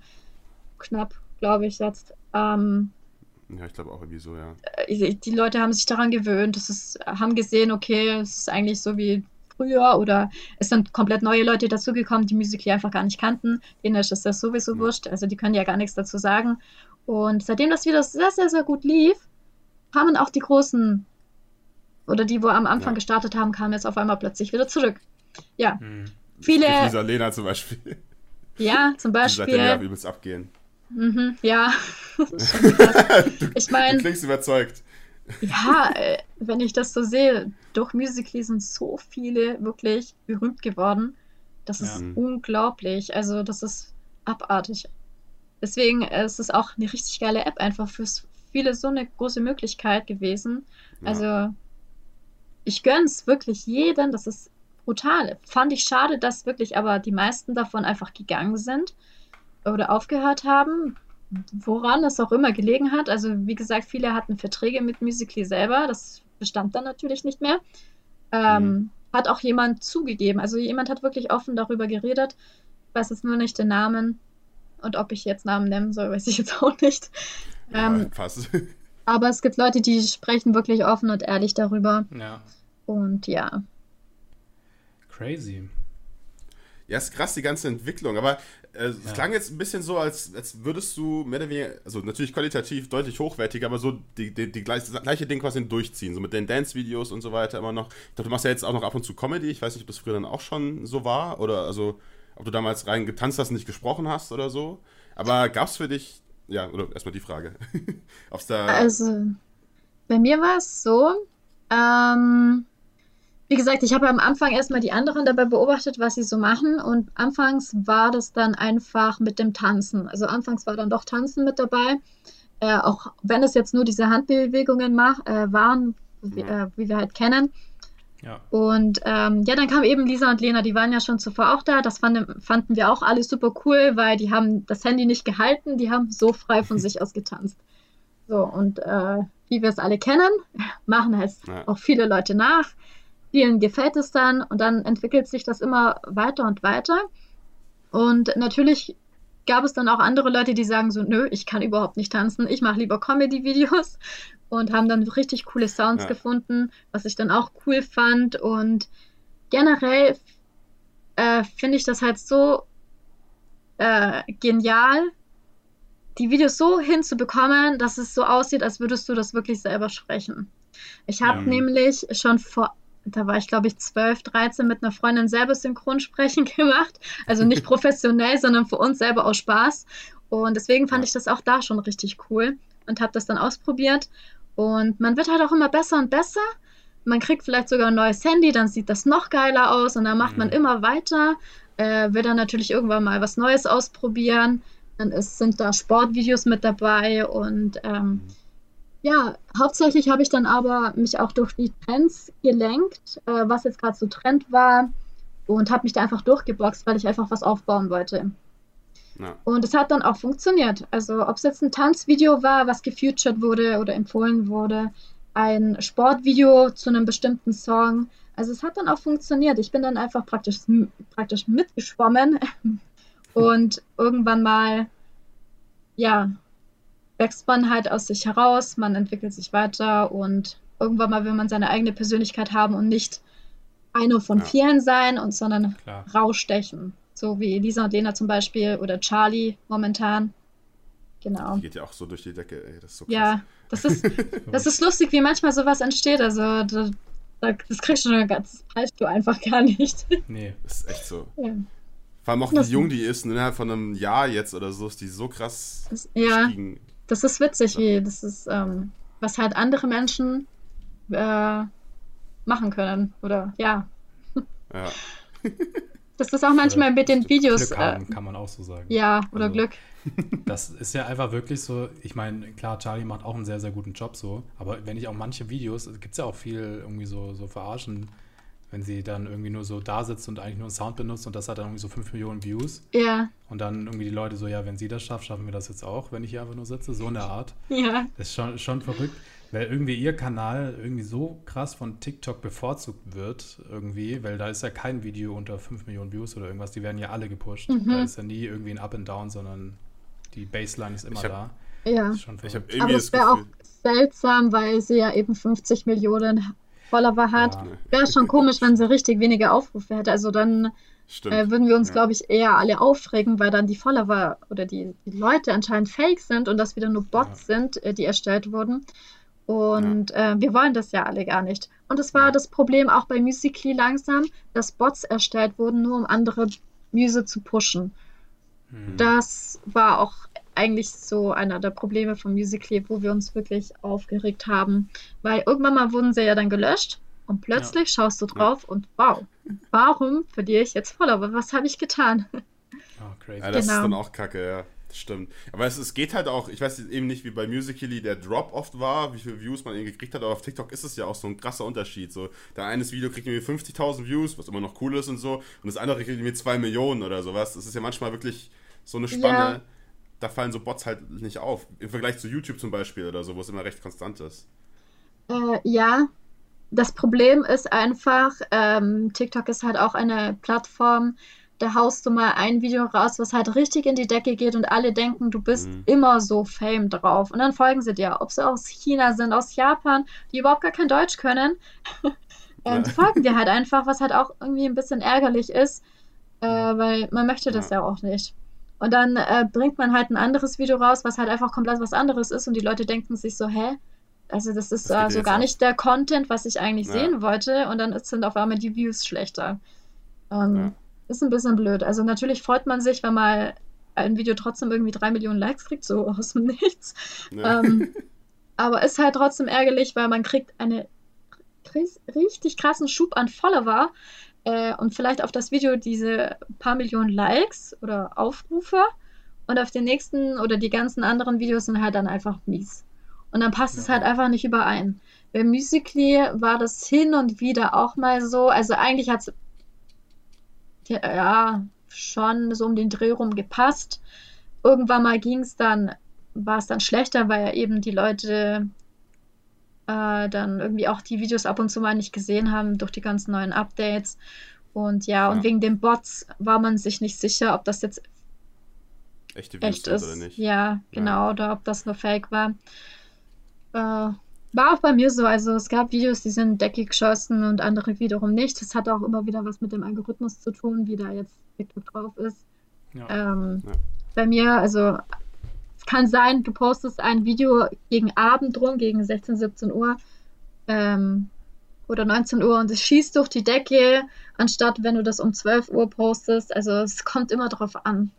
knapp, glaube ich, jetzt. Ähm, ja, ich glaube auch irgendwie so, ja. Äh, die Leute haben sich daran gewöhnt, das ist, haben gesehen, okay, es ist eigentlich so wie früher oder es sind komplett neue Leute dazugekommen, die Musik hier einfach gar nicht kannten. Denen ist das sowieso ja. wurscht, also die können ja gar nichts dazu sagen. Und seitdem das wieder sehr, sehr, sehr gut lief, kamen auch die großen oder die, wo am Anfang ja. gestartet haben, kamen jetzt auf einmal plötzlich wieder zurück. Ja. Hm. Viele. Lisa Lena zum Beispiel. Ja, zum Beispiel. Die seitdem ja übelst abgehen. Mhm, ja. du, ich meine. Du klingst überzeugt. Ja, äh, wenn ich das so sehe, durch Musical.ly sind so viele wirklich berühmt geworden. Das ist ja. unglaublich. Also, das ist abartig. Deswegen äh, ist es auch eine richtig geile App einfach für viele so eine große Möglichkeit gewesen. Ja. Ich gönn's wirklich jedem, das ist brutal. Fand ich schade, dass wirklich aber die meisten davon einfach gegangen sind oder aufgehört haben, woran es auch immer gelegen hat. Also wie gesagt, viele hatten Verträge mit Musically selber, das bestand dann natürlich nicht mehr. Ähm, mhm. Hat auch jemand zugegeben, also jemand hat wirklich offen darüber geredet. Ich weiß jetzt nur nicht den Namen und ob ich jetzt Namen nennen soll, weiß ich jetzt auch nicht. Ähm, ja, aber es gibt Leute, die sprechen wirklich offen und ehrlich darüber. Ja. Und ja. Crazy. Ja, ist krass, die ganze Entwicklung. Aber äh, es ja. klang jetzt ein bisschen so, als, als würdest du mehr oder weniger, also natürlich qualitativ deutlich hochwertiger, aber so die, die, die gleiche, das gleiche Ding quasi durchziehen, so mit den Dance-Videos und so weiter immer noch. Ich glaube, du machst ja jetzt auch noch ab und zu Comedy. Ich weiß nicht, ob das früher dann auch schon so war oder also, ob du damals rein getanzt hast und nicht gesprochen hast oder so. Aber gab es für dich, ja, oder erstmal die Frage, ob es da. Also, bei mir war es so, ähm, wie gesagt, ich habe am Anfang erstmal die anderen dabei beobachtet, was sie so machen. Und anfangs war das dann einfach mit dem Tanzen. Also anfangs war dann doch Tanzen mit dabei. Äh, auch wenn es jetzt nur diese Handbewegungen mach, äh, waren, wie, äh, wie, wir halt kennen. Ja. Und ähm, ja, dann kamen eben Lisa und Lena, die waren ja schon zuvor auch da. Das fanden, fanden wir auch alle super cool, weil die haben das Handy nicht gehalten, die haben so frei von sich aus getanzt. So, und äh, wie wir es alle kennen, machen es ja. auch viele Leute nach vielen gefällt es dann und dann entwickelt sich das immer weiter und weiter. Und natürlich gab es dann auch andere Leute, die sagen so, nö, ich kann überhaupt nicht tanzen, ich mache lieber Comedy-Videos und haben dann richtig coole Sounds ja. gefunden, was ich dann auch cool fand. Und generell äh, finde ich das halt so äh, genial, die Videos so hinzubekommen, dass es so aussieht, als würdest du das wirklich selber sprechen. Ich habe ja. nämlich schon vor da war ich glaube ich 12, 13 mit einer Freundin selber Synchronsprechen gemacht. Also nicht professionell, sondern für uns selber aus Spaß. Und deswegen fand ich das auch da schon richtig cool und habe das dann ausprobiert. Und man wird halt auch immer besser und besser. Man kriegt vielleicht sogar ein neues Handy, dann sieht das noch geiler aus und dann macht man mhm. immer weiter. Äh, will dann natürlich irgendwann mal was Neues ausprobieren. Dann ist, sind da Sportvideos mit dabei und ähm, mhm ja, hauptsächlich habe ich dann aber mich auch durch die Trends gelenkt, äh, was jetzt gerade so Trend war und habe mich da einfach durchgeboxt, weil ich einfach was aufbauen wollte. Ja. Und es hat dann auch funktioniert. Also ob es jetzt ein Tanzvideo war, was gefeatured wurde oder empfohlen wurde, ein Sportvideo zu einem bestimmten Song. Also es hat dann auch funktioniert. Ich bin dann einfach praktisch, praktisch mitgeschwommen und irgendwann mal, ja, wächst man halt aus sich heraus, man entwickelt sich weiter und irgendwann mal will man seine eigene Persönlichkeit haben und nicht einer von ja. vielen sein und sondern Klar. rausstechen. So wie Lisa und Lena zum Beispiel oder Charlie momentan. Genau. Die geht ja auch so durch die Decke, ey. Das ist so krass. Ja, das ist, das ist lustig, wie manchmal sowas entsteht. Also das, das kriegst du, das preist du einfach gar nicht. Nee. Das ist echt so. Ja. Vor allem auch wie jung die ist, innerhalb von einem Jahr jetzt oder so, ist die so krass das, ja. gestiegen. Das ist witzig, wie das ist, ähm, was halt andere Menschen äh, machen können. Oder ja. Ja. Das ist auch manchmal mit den Videos. Glück haben, äh, kann man auch so sagen. Ja, oder also, Glück. Das ist ja einfach wirklich so, ich meine, klar, Charlie macht auch einen sehr, sehr guten Job so, aber wenn ich auch manche Videos, gibt es ja auch viel irgendwie so, so Verarschen, wenn sie dann irgendwie nur so da sitzt und eigentlich nur einen Sound benutzt und das hat dann irgendwie so 5 Millionen Views. Ja. Und dann irgendwie die Leute so, ja, wenn sie das schafft, schaffen wir das jetzt auch, wenn ich hier einfach nur sitze, so in der Art. Ja. Das ist schon, schon verrückt weil irgendwie ihr Kanal irgendwie so krass von TikTok bevorzugt wird, irgendwie, weil da ist ja kein Video unter 5 Millionen Views oder irgendwas, die werden ja alle gepusht. Mhm. Da ist ja nie irgendwie ein Up and Down, sondern die Baseline ist immer hab, da. Ja. ich irgendwie Aber es wäre auch seltsam, weil sie ja eben 50 Millionen Follower hat. Ja. Wäre schon komisch, wenn sie richtig wenige Aufrufe hätte. Also dann äh, würden wir uns, ja. glaube ich, eher alle aufregen, weil dann die Follower oder die, die Leute anscheinend fake sind und das wieder nur Bots ja. sind, äh, die erstellt wurden. Und äh, wir wollen das ja alle gar nicht. Und es war das Problem auch bei Musically langsam, dass Bots erstellt wurden, nur um andere Muse zu pushen. Mhm. Das war auch eigentlich so einer der Probleme von Musically, wo wir uns wirklich aufgeregt haben. Weil irgendwann mal wurden sie ja dann gelöscht und plötzlich ja. schaust du drauf und wow, warum verliere ich jetzt Follower? Was habe ich getan? Oh, crazy. Ja, das genau. ist dann auch kacke, ja. Stimmt. Aber es, es geht halt auch, ich weiß eben nicht, wie bei Musical.ly der Drop oft war, wie viele Views man eben gekriegt hat, aber auf TikTok ist es ja auch so ein krasser Unterschied. So, der eines Video kriegt irgendwie 50.000 Views, was immer noch cool ist und so, und das andere kriegt irgendwie 2 Millionen oder sowas. Das ist ja manchmal wirklich so eine Spanne, ja. Da fallen so Bots halt nicht auf. Im Vergleich zu YouTube zum Beispiel oder so, wo es immer recht konstant ist. Äh, ja, das Problem ist einfach, ähm, TikTok ist halt auch eine Plattform, da haust du mal ein Video raus, was halt richtig in die Decke geht und alle denken, du bist mhm. immer so Fame drauf. Und dann folgen sie dir, ob sie aus China sind, aus Japan, die überhaupt gar kein Deutsch können. ähm, die folgen dir halt einfach, was halt auch irgendwie ein bisschen ärgerlich ist, äh, weil man möchte das ja, ja auch nicht. Und dann äh, bringt man halt ein anderes Video raus, was halt einfach komplett was anderes ist und die Leute denken sich so, hä? Also das ist das also gar nicht der Content, was ich eigentlich ja. sehen wollte und dann sind auf einmal die Views schlechter. Ähm, ja ist ein bisschen blöd. Also natürlich freut man sich, wenn mal ein Video trotzdem irgendwie drei Millionen Likes kriegt, so aus dem Nichts. Ja. Ähm, aber ist halt trotzdem ärgerlich, weil man kriegt einen richtig krassen Schub an Follower äh, und vielleicht auf das Video diese paar Millionen Likes oder Aufrufe und auf den nächsten oder die ganzen anderen Videos sind halt dann einfach mies. Und dann passt ja. es halt einfach nicht überein. Bei Musically war das hin und wieder auch mal so. Also eigentlich hat es ja, schon so um den Dreh rum gepasst. Irgendwann mal ging es dann, war es dann schlechter, weil ja eben die Leute äh, dann irgendwie auch die Videos ab und zu mal nicht gesehen haben durch die ganzen neuen Updates. Und ja, ja. und wegen den Bots war man sich nicht sicher, ob das jetzt echte Videos echt ist oder nicht. Ja, genau, ja. oder ob das nur Fake war. Äh, war auch bei mir so. Also es gab Videos, die sind deckig geschossen und andere wiederum nicht. Das hat auch immer wieder was mit dem Algorithmus zu tun, wie da jetzt TikTok drauf ist. Ja. Ähm, ja. Bei mir, also es kann sein, du postest ein Video gegen Abend rum, gegen 16, 17 Uhr ähm, oder 19 Uhr und es schießt durch die Decke, anstatt wenn du das um 12 Uhr postest. Also es kommt immer drauf an.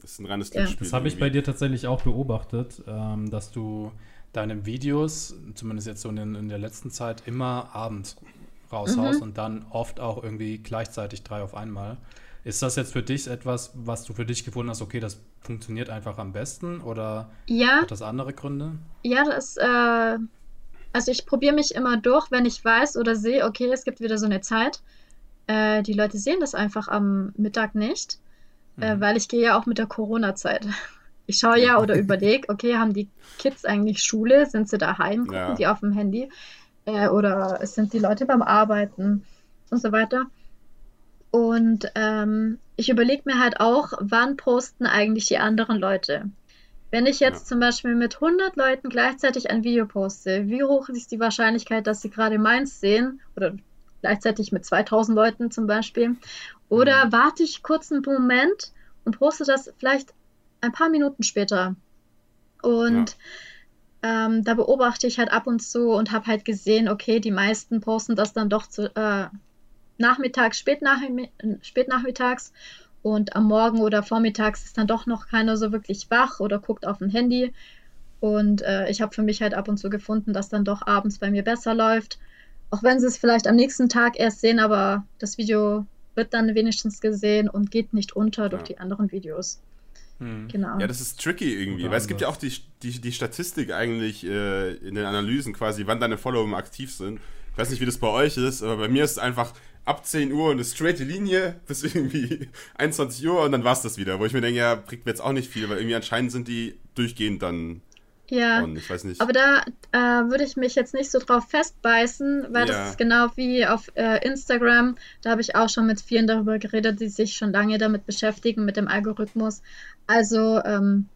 Das ist ein reines ja. Das habe ich bei dir tatsächlich auch beobachtet, ähm, dass du deine Videos, zumindest jetzt so in, in der letzten Zeit, immer abends raushaust mhm. und dann oft auch irgendwie gleichzeitig drei auf einmal. Ist das jetzt für dich etwas, was du für dich gefunden hast, okay, das funktioniert einfach am besten oder ja. hat das andere Gründe? Ja, das, äh, also ich probiere mich immer durch, wenn ich weiß oder sehe, okay, es gibt wieder so eine Zeit. Äh, die Leute sehen das einfach am Mittag nicht, äh, mhm. äh, weil ich gehe ja auch mit der Corona-Zeit. Ich schaue ja oder überlege, okay, haben die Kids eigentlich Schule? Sind sie daheim? Gucken ja. die auf dem Handy? Äh, oder sind die Leute beim Arbeiten? Und so weiter. Und ähm, ich überlege mir halt auch, wann posten eigentlich die anderen Leute? Wenn ich jetzt ja. zum Beispiel mit 100 Leuten gleichzeitig ein Video poste, wie hoch ist die Wahrscheinlichkeit, dass sie gerade meins sehen? Oder gleichzeitig mit 2000 Leuten zum Beispiel? Oder mhm. warte ich kurz einen Moment und poste das vielleicht ein paar Minuten später. Und ja. ähm, da beobachte ich halt ab und zu und habe halt gesehen, okay, die meisten posten das dann doch zu, äh, nachmittags, spätnachmi spätnachmittags und am Morgen oder vormittags ist dann doch noch keiner so wirklich wach oder guckt auf dem Handy. Und äh, ich habe für mich halt ab und zu gefunden, dass dann doch abends bei mir besser läuft. auch wenn sie es vielleicht am nächsten Tag erst sehen, aber das Video wird dann wenigstens gesehen und geht nicht unter durch die anderen Videos. Hm. Genau. Ja, das ist tricky irgendwie, Oder weil es gibt ja auch die, die, die Statistik eigentlich äh, in den Analysen quasi, wann deine Follower aktiv sind. Ich weiß nicht, wie das bei euch ist, aber bei mir ist es einfach ab 10 Uhr eine straight Linie bis irgendwie 21 Uhr und dann war es das wieder, wo ich mir denke, ja, bringt mir jetzt auch nicht viel, weil irgendwie anscheinend sind die durchgehend dann ja, und ich weiß nicht. aber da äh, würde ich mich jetzt nicht so drauf festbeißen, weil ja. das ist genau wie auf äh, Instagram. Da habe ich auch schon mit vielen darüber geredet, die sich schon lange damit beschäftigen, mit dem Algorithmus. Also ähm,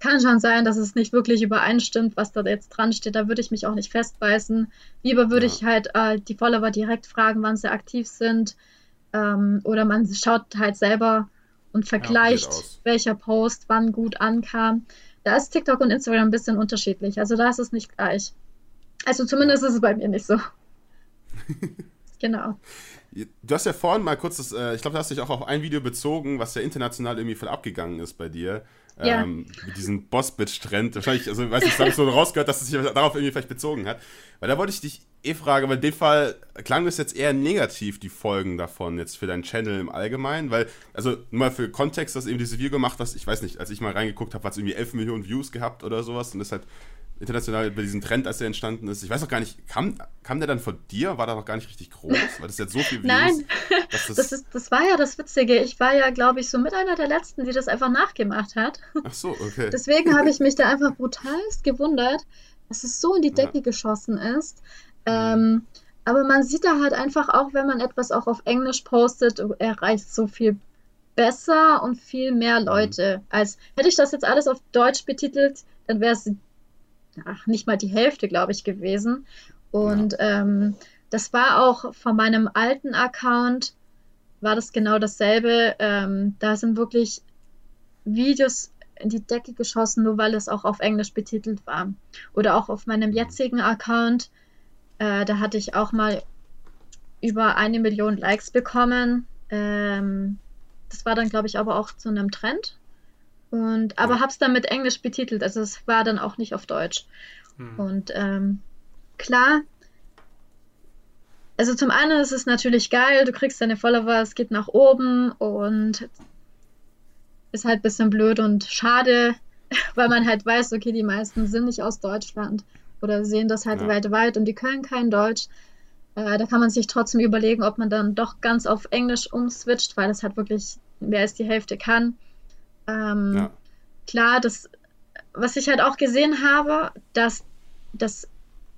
kann schon sein, dass es nicht wirklich übereinstimmt, was da jetzt dran steht. Da würde ich mich auch nicht festbeißen. Lieber würde ja. ich halt äh, die Follower direkt fragen, wann sie aktiv sind. Ähm, oder man schaut halt selber und vergleicht, ja, welcher Post wann gut ankam. Da ist TikTok und Instagram ein bisschen unterschiedlich. Also da ist es nicht gleich. Also zumindest ist es bei mir nicht so. genau. Du hast ja vorhin mal kurz das, äh, ich glaube, du hast dich auch auf ein Video bezogen, was ja international irgendwie voll abgegangen ist bei dir. Ja. Ähm, mit diesem Boss-Bitch-Trend. Wahrscheinlich, also weiß nicht, habe ich so rausgehört, dass es sich darauf irgendwie vielleicht bezogen hat. Weil da wollte ich dich eh fragen, weil in dem Fall klang das jetzt eher negativ, die Folgen davon, jetzt für deinen Channel im Allgemeinen. Weil, also nur mal für Kontext, dass eben dieses Video gemacht hast, ich weiß nicht, als ich mal reingeguckt habe, hat es irgendwie 11 Millionen Views gehabt oder sowas und das halt international bei diesem Trend, als der entstanden ist. Ich weiß auch gar nicht, kam, kam der dann von dir? War der noch gar nicht richtig groß? Weil das jetzt so viel Views, Nein, das, das, ist, das war ja das Witzige. Ich war ja, glaube ich, so mit einer der Letzten, die das einfach nachgemacht hat. Ach so, okay. Deswegen habe ich mich da einfach brutalst gewundert, dass es so in die Decke ja. geschossen ist. Ähm, aber man sieht da halt einfach auch, wenn man etwas auch auf Englisch postet, erreicht so viel besser und viel mehr mhm. Leute. Als hätte ich das jetzt alles auf Deutsch betitelt, dann wäre es ach, nicht mal die Hälfte, glaube ich, gewesen. Und ja. ähm, das war auch von meinem alten Account, war das genau dasselbe. Ähm, da sind wirklich Videos in die Decke geschossen, nur weil es auch auf Englisch betitelt war. Oder auch auf meinem mhm. jetzigen Account, äh, da hatte ich auch mal über eine Million Likes bekommen. Ähm, das war dann, glaube ich, aber auch zu einem Trend. Und, aber ja. habe es dann mit Englisch betitelt, also es war dann auch nicht auf Deutsch. Hm. Und ähm, klar, also zum einen ist es natürlich geil, du kriegst deine Follower, es geht nach oben und ist halt ein bisschen blöd und schade, weil man halt weiß, okay, die meisten sind nicht aus Deutschland oder sehen das halt ja. weltweit und die können kein Deutsch. Äh, da kann man sich trotzdem überlegen, ob man dann doch ganz auf Englisch umswitcht, weil das halt wirklich mehr als die Hälfte kann. Ähm, ja. Klar, das, was ich halt auch gesehen habe, dass das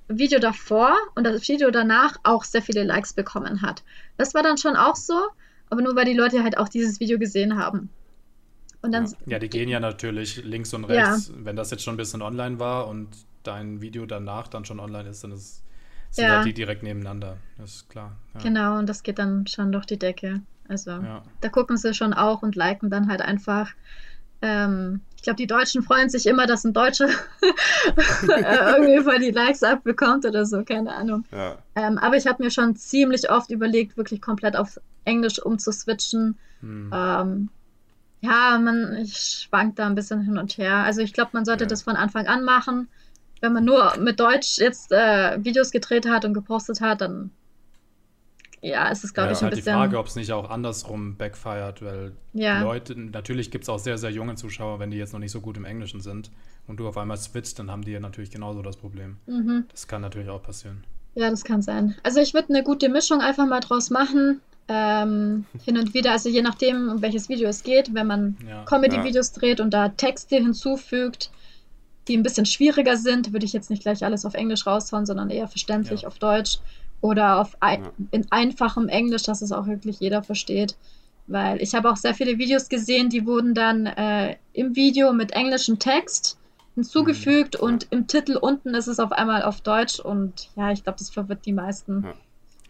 Video davor und das Video danach auch sehr viele Likes bekommen hat. Das war dann schon auch so, aber nur weil die Leute halt auch dieses Video gesehen haben. Und dann, ja. ja die gehen ja natürlich links und rechts. Ja. Wenn das jetzt schon ein bisschen online war und dein Video danach dann schon online ist, dann ist, sind ja. halt die direkt nebeneinander. Das ist klar. Ja. Genau, und das geht dann schon durch die Decke. Also ja. da gucken sie schon auch und liken dann halt einfach. Ähm, ich glaube, die Deutschen freuen sich immer, dass ein Deutscher irgendwie voll die Likes abbekommt oder so, keine Ahnung. Ja. Ähm, aber ich habe mir schon ziemlich oft überlegt, wirklich komplett auf Englisch umzuswitchen. Hm. Ähm, ja, man, ich schwank da ein bisschen hin und her. Also ich glaube, man sollte ja. das von Anfang an machen. Wenn man nur mit Deutsch jetzt äh, Videos gedreht hat und gepostet hat, dann ja, es ist, glaube ja, ich, ein halt bisschen. die Frage, ob es nicht auch andersrum backfired, weil ja. Leute, natürlich gibt es auch sehr, sehr junge Zuschauer, wenn die jetzt noch nicht so gut im Englischen sind und du auf einmal switcht, dann haben die ja natürlich genauso das Problem. Mhm. Das kann natürlich auch passieren. Ja, das kann sein. Also ich würde eine gute Mischung einfach mal draus machen. Ähm, hin und wieder, also je nachdem, um welches Video es geht, wenn man ja. Comedy-Videos dreht und da Texte hinzufügt, die ein bisschen schwieriger sind, würde ich jetzt nicht gleich alles auf Englisch raushauen, sondern eher verständlich auf Deutsch oder auf ein, ja. in einfachem Englisch, dass es auch wirklich jeder versteht. Weil ich habe auch sehr viele Videos gesehen, die wurden dann äh, im Video mit englischem Text hinzugefügt mhm. und im Titel unten ist es auf einmal auf Deutsch und ja, ich glaube, das verwirrt die meisten. Ja.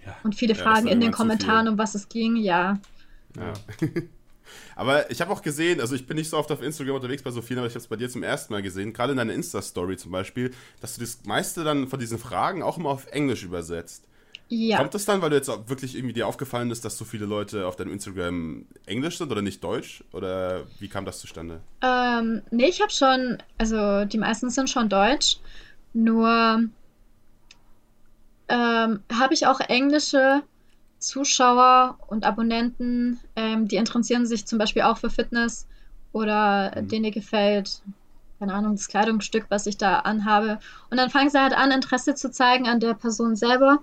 Ja. Und viele Fragen in den Kommentaren, um was es ging, ja. Ja. aber ich habe auch gesehen, also ich bin nicht so oft auf Instagram unterwegs bei so vielen, aber ich habe es bei dir zum ersten Mal gesehen, gerade in deiner Insta-Story zum Beispiel, dass du das meiste dann von diesen Fragen auch immer auf Englisch übersetzt. Ja. Kommt das dann, weil du jetzt wirklich irgendwie dir aufgefallen ist, dass so viele Leute auf deinem Instagram Englisch sind oder nicht Deutsch? Oder wie kam das zustande? Ähm, nee, ich habe schon, also die meisten sind schon Deutsch, nur ähm, habe ich auch englische Zuschauer und Abonnenten, ähm, die interessieren sich zum Beispiel auch für Fitness oder Mhm. denen gefällt, keine Ahnung, das Kleidungsstück, was ich da anhabe. Und dann fangen sie halt an, Interesse zu zeigen an der Person selber.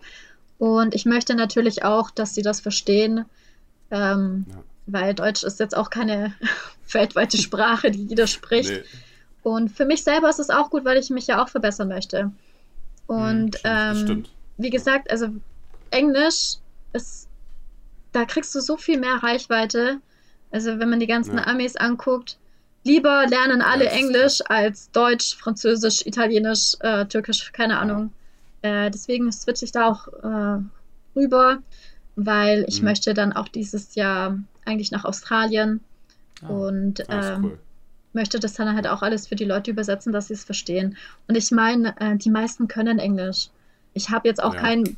Und ich möchte natürlich auch, dass sie das verstehen, ähm, Ja. weil Deutsch ist jetzt auch keine weltweite Sprache, die jeder spricht. Nee, Und für mich selber ist es auch gut, weil ich mich ja auch verbessern möchte. Und stimmt, das ähm, stimmt. wie gesagt, also Englisch ist, da kriegst du so viel mehr Reichweite. Also wenn man die ganzen Ja. Amis anguckt, lieber lernen alle ist Englisch als Deutsch, Französisch, Italienisch, äh, Türkisch, keine Ahnung. Äh, deswegen switche ich da auch äh, rüber, weil ich Mhm. möchte dann auch dieses Jahr eigentlich nach Australien Ah. und Ah, ähm, cool. möchte das dann halt auch alles für die Leute übersetzen, dass sie es verstehen. Und ich meine, äh, die meisten können Englisch. Ich habe jetzt auch Ja. kein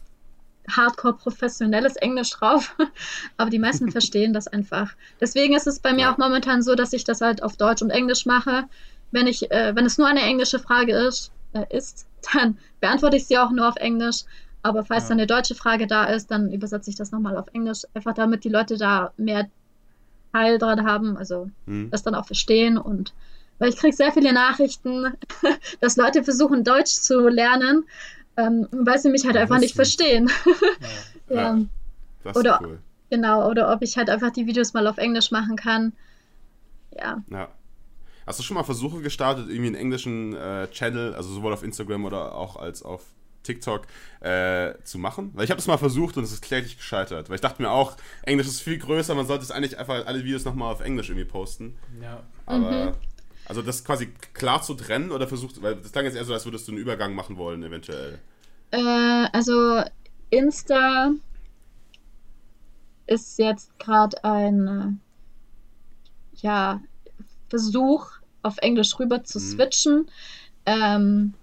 hardcore professionelles Englisch drauf, aber die meisten verstehen das einfach. Deswegen ist es bei mir Ja. auch momentan so, dass ich das halt auf Deutsch und Englisch mache. Wenn ich, äh, wenn es nur eine englische Frage ist, äh, ist, dann beantworte ich sie auch nur auf Englisch. Aber falls Ja. dann eine deutsche Frage da ist, dann übersetze ich das nochmal auf Englisch, einfach damit die Leute da mehr Teil dran haben, also Hm. das dann auch verstehen und weil ich kriege sehr viele Nachrichten, dass Leute versuchen, Deutsch zu lernen, ähm, weil sie mich halt Ja, einfach nicht verstehen. Ja. ja, Ja. Das oder- ist cool. genau. Oder ob ich halt einfach die Videos mal auf Englisch machen kann. Ja. Ja. Hast du schon mal Versuche gestartet, irgendwie einen englischen äh, Channel, also sowohl auf Instagram oder auch als auf TikTok, äh, zu machen? Weil ich habe das mal versucht und es ist kläglich gescheitert. Weil ich dachte mir auch, Englisch ist viel größer, man sollte es eigentlich einfach alle Videos nochmal auf Englisch irgendwie posten. ja. Aber, Mhm. also das quasi klar zu trennen oder versucht, weil das klang jetzt eher so, als würdest du einen Übergang machen wollen, eventuell. Äh, also Insta ist jetzt gerade ein äh, ja, Versuch, auf Englisch rüber zu Mhm. switchen. Ähm,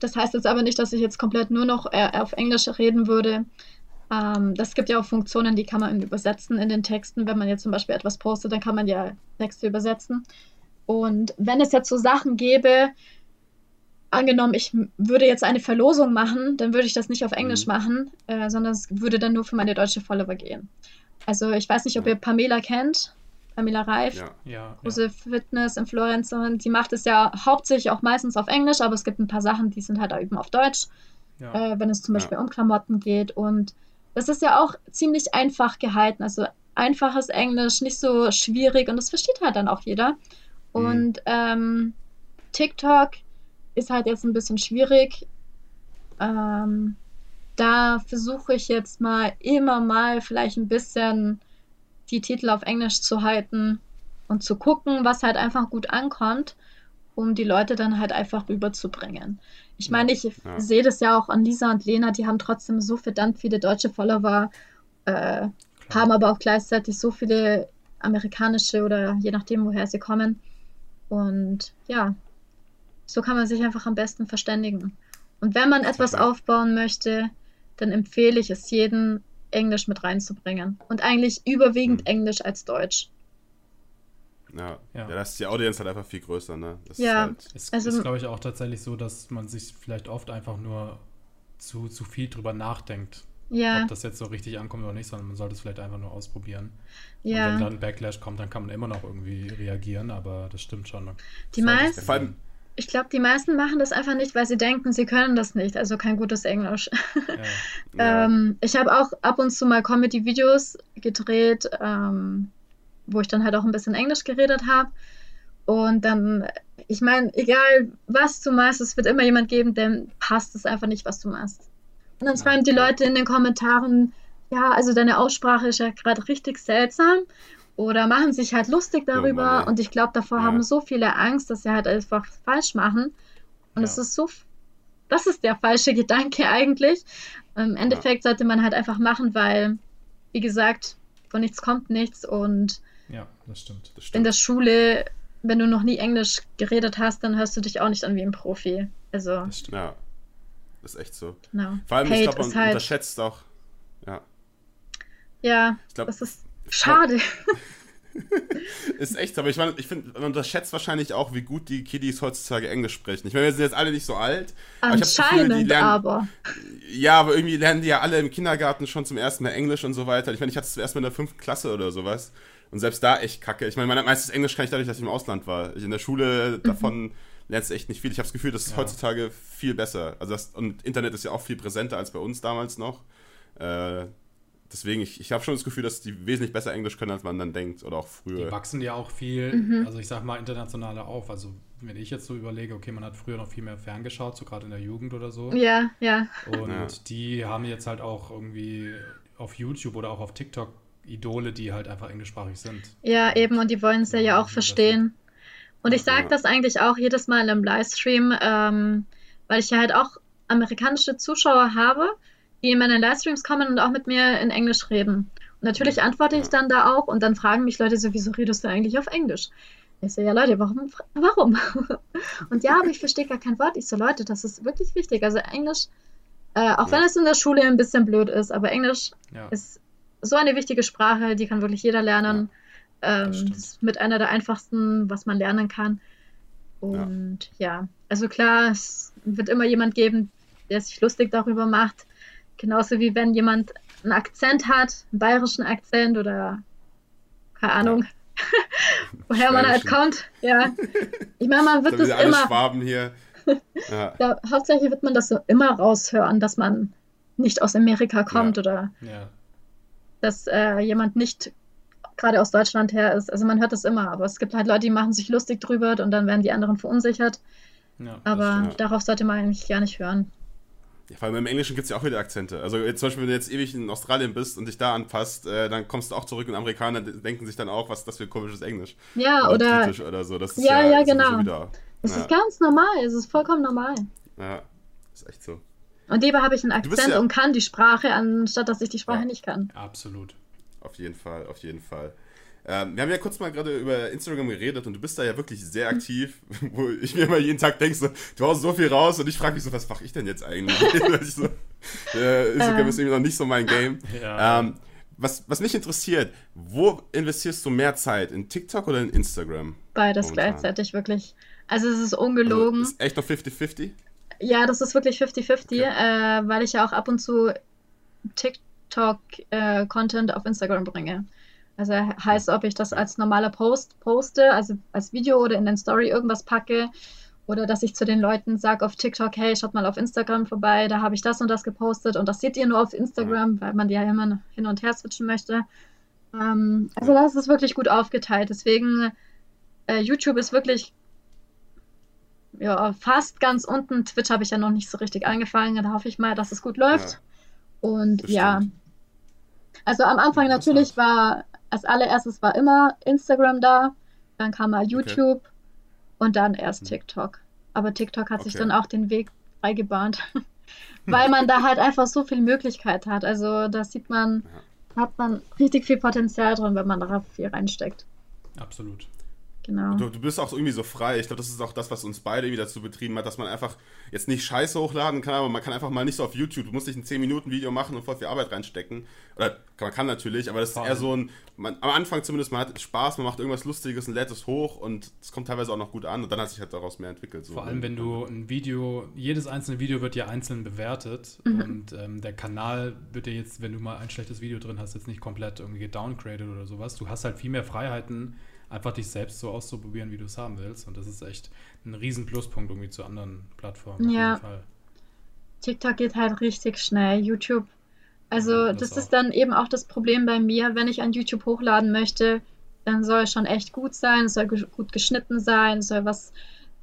das heißt jetzt aber nicht, dass ich jetzt komplett nur noch äh, auf Englisch reden würde. Ähm, das gibt ja auch Funktionen, die kann man übersetzen in den Texten. Wenn man jetzt zum Beispiel etwas postet, dann kann man ja Texte übersetzen. Und wenn es jetzt so Sachen gäbe, angenommen, ich würde jetzt eine Verlosung machen, dann würde ich das nicht auf Englisch Mhm. machen, äh, sondern es würde dann nur für meine deutsche Follower gehen. Also ich weiß nicht, ob ihr Pamela kennt, Pamela Reif, Ja. Ja, ja. große Fitness-Influencerin, die macht es ja hauptsächlich auch meistens auf Englisch, aber es gibt ein paar Sachen, die sind halt auch eben auf Deutsch, ja. äh, wenn es zum Ja. Beispiel um Klamotten geht. Und das ist ja auch ziemlich einfach gehalten, also einfaches Englisch, nicht so schwierig und das versteht halt dann auch jeder. Mhm. Und ähm, TikTok ist halt jetzt ein bisschen schwierig. Ähm, da versuche ich jetzt mal immer mal vielleicht ein bisschen die Titel auf Englisch zu halten und zu gucken, was halt einfach gut ankommt, um die Leute dann halt einfach rüberzubringen. Ich meine, ich Ja. sehe das ja auch an Lisa und Lena, die haben trotzdem so verdammt viele deutsche Follower, äh, haben aber auch gleichzeitig so viele amerikanische oder je nachdem, woher sie kommen. Und ja, so kann man sich einfach am besten verständigen. Und wenn man etwas aufbauen möchte, dann empfehle ich es jedem, Englisch mit reinzubringen. Und eigentlich überwiegend Hm. Englisch als Deutsch. Ja. Ja. ja, da ist die Audience halt einfach viel größer, ne? Das Ja. Ist halt, Es Also- ist, glaube ich, auch tatsächlich so, dass man sich vielleicht oft einfach nur zu, zu viel drüber nachdenkt, Ja, ob das jetzt so richtig ankommt oder nicht, sondern man sollte es vielleicht einfach nur ausprobieren. Und wenn ja. dann Backlash kommt, dann kann man immer noch irgendwie reagieren, aber das stimmt schon. Die Sollte es meisten- ja, vor allem, Ich glaube, die meisten machen das einfach nicht, weil sie denken, sie können das nicht. Also kein gutes Englisch. Ja, ja, Ähm, ich habe auch ab und zu mal Comedy-Videos gedreht, ähm, wo ich dann halt auch ein bisschen Englisch geredet habe. Und dann, ich meine, egal was du machst, es wird immer jemand geben, dem passt es einfach nicht, was du machst. Und dann schreiben die. Leute in den Kommentaren, ja, also deine Aussprache ist ja gerade richtig seltsam. Oder machen sich halt lustig darüber. Mann, ey. und ich glaube, davor Ja. haben so viele Angst, dass sie halt einfach falsch machen. Und Ja. es ist so, das ist der falsche Gedanke eigentlich. Im Endeffekt sollte man halt einfach machen, weil, wie gesagt, von nichts kommt nichts. Und ja, das stimmt. das in stimmt. der Schule, wenn du noch nie Englisch geredet hast, dann hörst du dich auch nicht an wie ein Profi. Also, Das stimmt. Ja, das ist echt so. genau. Vor allem, ich Hate glaube, man halt, unterschätzt auch. Ja, ja, ich glaube, das ist schade. ist echt, aber ich meine, ich finde, man unterschätzt wahrscheinlich auch, wie gut die Kiddies heutzutage Englisch sprechen. Ich meine, wir sind jetzt alle nicht so alt. Anscheinend, aber, Gefühl, lernen, aber. Ja, aber irgendwie lernen die ja alle im Kindergarten schon zum ersten Mal Englisch und so weiter. Ich meine, ich hatte es zuerst mal in der fünften Klasse oder sowas. Und selbst da echt kacke. Ich meine, mein meistes Englisch kann ich dadurch, dass ich im Ausland war. Ich in der Schule mhm. davon lernst du echt nicht viel. Ich habe das Gefühl, das ist ja. heutzutage viel besser. Also das, und Internet ist ja auch viel präsenter als bei uns damals noch. Äh, deswegen, ich, ich habe schon das Gefühl, dass die wesentlich besser Englisch können, als man dann denkt oder auch früher. Die wachsen ja auch viel, mhm. also ich sag mal, internationaler auf. Also wenn ich jetzt so überlege, okay, man hat früher noch viel mehr ferngeschaut, so gerade in der Jugend oder so. Ja, ja. Und ja. die haben jetzt halt auch irgendwie auf YouTube oder auch auf TikTok Idole, die halt einfach englischsprachig sind. Ja, eben, und die wollen es ja, ja auch verstehen. Und ich sage ja. das eigentlich auch jedes Mal im Livestream, ähm, weil ich ja halt auch amerikanische Zuschauer habe, die in meine Livestreams kommen und auch mit mir in Englisch reden. Und natürlich antworte ich dann da auch und dann fragen mich Leute so, wieso redest du eigentlich auf Englisch? Ich so, ja Leute, warum? Warum? und ja, aber ich verstehe gar kein Wort. Ich so, Leute, das ist wirklich wichtig. Also Englisch, äh, auch ja. wenn es in der Schule ein bisschen blöd ist, aber Englisch ja. ist so eine wichtige Sprache, die kann wirklich jeder lernen. Ja, ähm, ist mit einer der einfachsten, was man lernen kann. Und ja. also klar, es wird immer jemand geben, der sich lustig darüber macht. Genauso wie wenn jemand einen Akzent hat, einen bayerischen Akzent oder keine Ahnung, woher man halt kommt. Ja. Ich meine, man wird das immer. Schwaben hier. Ja. ja. hauptsächlich wird man das so immer raushören, dass man nicht aus Amerika kommt ja. oder ja. dass äh, jemand nicht gerade aus Deutschland her ist. Also man hört das immer, aber es gibt halt Leute, die machen sich lustig drüber und dann werden die anderen verunsichert. aber darauf sollte man eigentlich gar nicht hören. Ja, vor allem im Englischen gibt es ja auch wieder Akzente. Also jetzt, zum Beispiel, wenn du jetzt ewig in Australien bist und dich da anpasst, äh, dann kommst du auch zurück und Amerikaner denken sich dann auch, was ist das für ein komisches Englisch. Ja, oder. oder, oder so. Das ja, ja, ja genau. Wieder, es ja. ist ganz normal, es ist vollkommen normal. Ja, ist echt so. Und lieber habe ich einen Akzent ja, und kann die Sprache, anstatt dass ich die Sprache nicht kann. Absolut. Auf jeden Fall, auf jeden Fall. Ähm, wir haben ja kurz mal gerade über Instagram geredet und du bist da ja wirklich sehr aktiv, wo ich mir immer jeden Tag denke, so, du haust so viel raus und ich frage mich so, was mache ich denn jetzt eigentlich? so, äh, Instagram ähm. ist irgendwie noch nicht so mein Game. Ja. Ähm, was, was mich interessiert, wo investierst du mehr Zeit? In TikTok oder in Instagram? Beides momentan? gleichzeitig, wirklich. Also es ist ungelogen. Also, ist echt noch 50-50? Ja, das ist wirklich 50-50, okay. äh, weil ich ja auch ab und zu TikTok-Content äh, auf Instagram bringe. Also heißt, ob ich das als normaler Post poste, also als Video oder in den Story irgendwas packe oder dass ich zu den Leuten sage auf TikTok, hey, schaut mal auf Instagram vorbei, da habe ich das und das gepostet und das seht ihr nur auf Instagram, weil man ja immer hin und her switchen möchte. Ähm, also das ist wirklich gut aufgeteilt. Deswegen, äh, YouTube ist wirklich ja, fast ganz unten. Twitch habe ich ja noch nicht so richtig angefangen. Da hoffe ich mal, dass es gut läuft. Ja, und ja. Also am Anfang natürlich war als allererstes war immer Instagram da, dann kam mal YouTube okay. und dann erst hm. TikTok. Aber TikTok hat okay. sich dann auch den Weg freigebahnt, weil man da halt einfach so viel Möglichkeit hat. Also da sieht man, ja. hat man richtig viel Potenzial drin, wenn man da viel reinsteckt. Absolut. Genau. Du, du, bist auch irgendwie so frei. Ich glaube, das ist auch das, was uns beide wieder dazu betrieben hat, dass man einfach jetzt nicht Scheiße hochladen kann, aber man kann einfach mal nicht so auf YouTube. Du musst nicht ein 10-Minuten-Video machen und voll viel Arbeit reinstecken. Oder man kann natürlich, aber das ist eher so ein, man, am Anfang zumindest, man hat Spaß, man macht irgendwas Lustiges und lädt es hoch und es kommt teilweise auch noch gut an und dann hat sich halt daraus mehr entwickelt. So. Vor allem, wenn du ein Video, jedes einzelne Video wird ja einzeln bewertet mhm. und ähm, der Kanal wird dir jetzt, wenn du mal ein schlechtes Video drin hast, jetzt nicht komplett irgendwie gedowngraded oder sowas. Du hast halt viel mehr Freiheiten einfach dich selbst so auszuprobieren, wie du es haben willst. Und das ist echt ein riesen Pluspunkt irgendwie zu anderen Plattformen. Ja. TikTok geht halt richtig schnell. YouTube. Also ja, das, das ist dann eben auch das Problem bei mir, wenn ich an YouTube hochladen möchte, dann soll es schon echt gut sein, es soll gut geschnitten sein, es soll was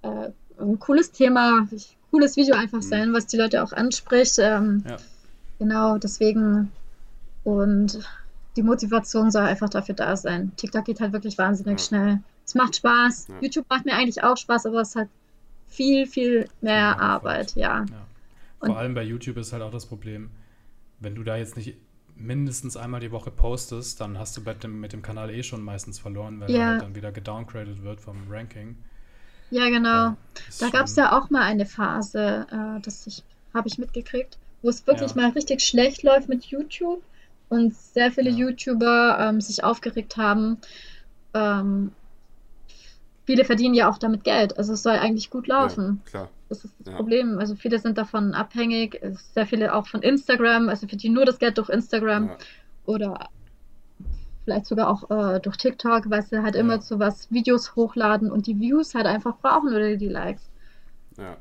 äh, ein cooles Thema, ein cooles Video einfach mhm. sein, was die Leute auch anspricht. Ähm, ja. Genau, deswegen und die Motivation soll einfach dafür da sein. TikTok geht halt wirklich wahnsinnig ja. schnell. Es macht Spaß. Ja. YouTube macht mir eigentlich auch Spaß, aber es hat viel, viel mehr ja, Arbeit, ja. Vor allem bei YouTube ist halt auch das Problem, wenn du da jetzt nicht mindestens einmal die Woche postest, dann hast du mit dem, mit dem Kanal eh schon meistens verloren, weil er halt dann wieder gedowngradet wird vom Ranking. Ja, genau. da gab es ja auch mal eine Phase, äh, das ich, habe ich mitgekriegt, wo es wirklich mal richtig schlecht läuft mit YouTube und sehr viele ja. YouTuber ähm, sich aufgeregt haben. ähm, viele verdienen ja auch damit Geld. Also es soll eigentlich gut laufen. Ja. Das ist das Ja. Problem. Also viele sind davon abhängig. Sehr viele auch von Instagram. Also verdienen nur das Geld durch Instagram oder vielleicht sogar auch äh, durch TikTok, weil sie halt immer zu was Videos hochladen und die Views halt einfach brauchen oder die Likes. Ja.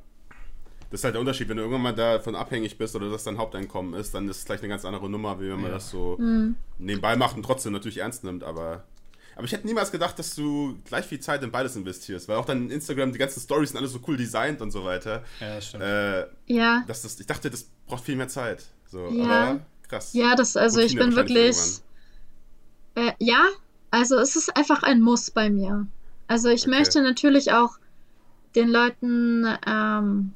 Das ist halt der Unterschied, wenn du irgendwann mal davon abhängig bist oder das dein Haupteinkommen ist, dann ist es gleich eine ganz andere Nummer, wie wenn man Ja. das so Hm. nebenbei macht und trotzdem natürlich ernst nimmt, aber. Aber ich hätte niemals gedacht, dass du gleich viel Zeit in beides investierst, weil auch dann Instagram, die ganzen Stories sind alle so cool designt und so weiter. Ja, das stimmt. Äh, Ja, dass das, ich dachte, das braucht viel mehr Zeit. So, Ja. aber krass. ja, das, also ich Routine bin wahrscheinlich wirklich, äh, ja, also es ist einfach ein Muss bei mir. Also ich Okay. möchte natürlich auch den Leuten, ähm,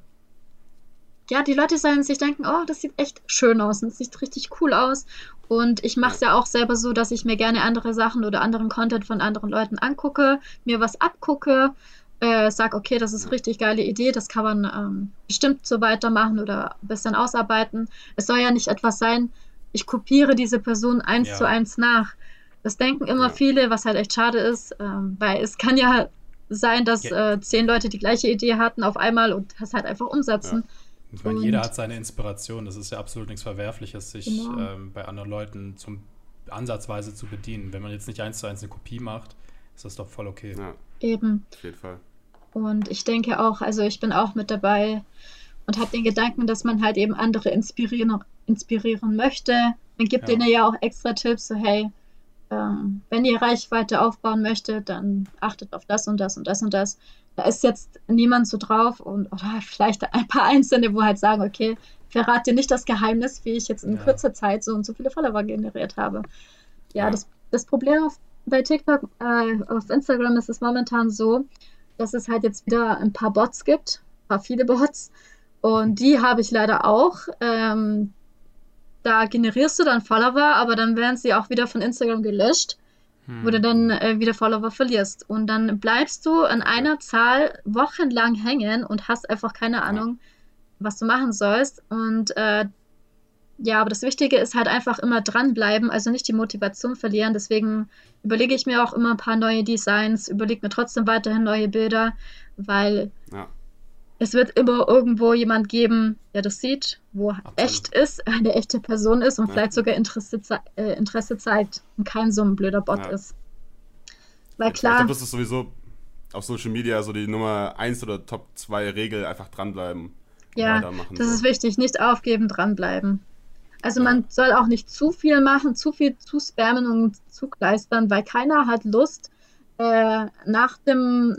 ja, die Leute sollen sich denken, oh, das sieht echt schön aus und es sieht richtig cool aus. Und ich mache es ja auch selber so, dass ich mir gerne andere Sachen oder anderen Content von anderen Leuten angucke, mir was abgucke, äh, sag, okay, das ist eine richtig geile Idee, das kann man ähm, bestimmt so weitermachen oder ein bisschen ausarbeiten. Es soll ja nicht etwas sein, ich kopiere diese Person eins Ja. zu eins nach. Das denken immer Ja. viele, was halt echt schade ist, ähm, weil es kann ja sein, dass Ja. äh, zehn Leute die gleiche Idee hatten auf einmal und das halt einfach umsetzen. Ich meine, Und- jeder hat seine Inspiration. Das ist ja absolut nichts Verwerfliches, sich Genau. ähm, bei anderen Leuten zum Ansatzweise zu bedienen. Wenn man jetzt nicht eins zu eins eine Kopie macht, ist das doch voll okay. Ja, Eben. auf jeden Fall. Und ich denke auch, also ich bin auch mit dabei und habe den Gedanken, dass man halt eben andere inspirieren, inspirieren möchte. Man gibt Ja. denen ja auch extra Tipps, so hey, ähm, wenn ihr Reichweite aufbauen möchtet, dann achtet auf das und das und das und das. Da ist jetzt niemand so drauf und oder vielleicht ein paar Einzelne, wo halt sagen, okay, verrat dir nicht das Geheimnis, wie ich jetzt in Ja. kurzer Zeit so und so viele Follower generiert habe. Ja, Ja. Das, das Problem auf, bei TikTok, äh, auf Instagram ist es momentan so, dass es halt jetzt wieder ein paar Bots gibt, ein paar viele Bots. Und die habe ich leider auch. Ähm, da generierst du dann Follower, aber dann werden sie auch wieder von Instagram gelöscht, Hm. wo du dann äh, wieder Follower verlierst. Und dann bleibst du an einer Zahl wochenlang hängen und hast einfach keine Ahnung, was du machen sollst. Und äh, ja, aber das Wichtige ist halt einfach immer dranbleiben, also nicht die Motivation verlieren. Deswegen überlege ich mir auch immer ein paar neue Designs, überlege mir trotzdem weiterhin neue Bilder, weil Ja. Es wird immer irgendwo jemand geben, der das sieht, wo echt ist, eine echte Person ist und Ja. vielleicht sogar Interesse, zei- äh, Interesse zeigt und kein so ein blöder Bot Ja. ist. Weil Ich klar, glaube, das ist sowieso auf Social Media so die Nummer 1 oder Top 2 Regel, einfach dranbleiben. ja, das so. ist wichtig, nicht aufgeben, dranbleiben. Also Ja. man soll auch nicht zu viel machen, zu viel zu spammen und zu kleistern, weil keiner hat Lust, äh, nach dem,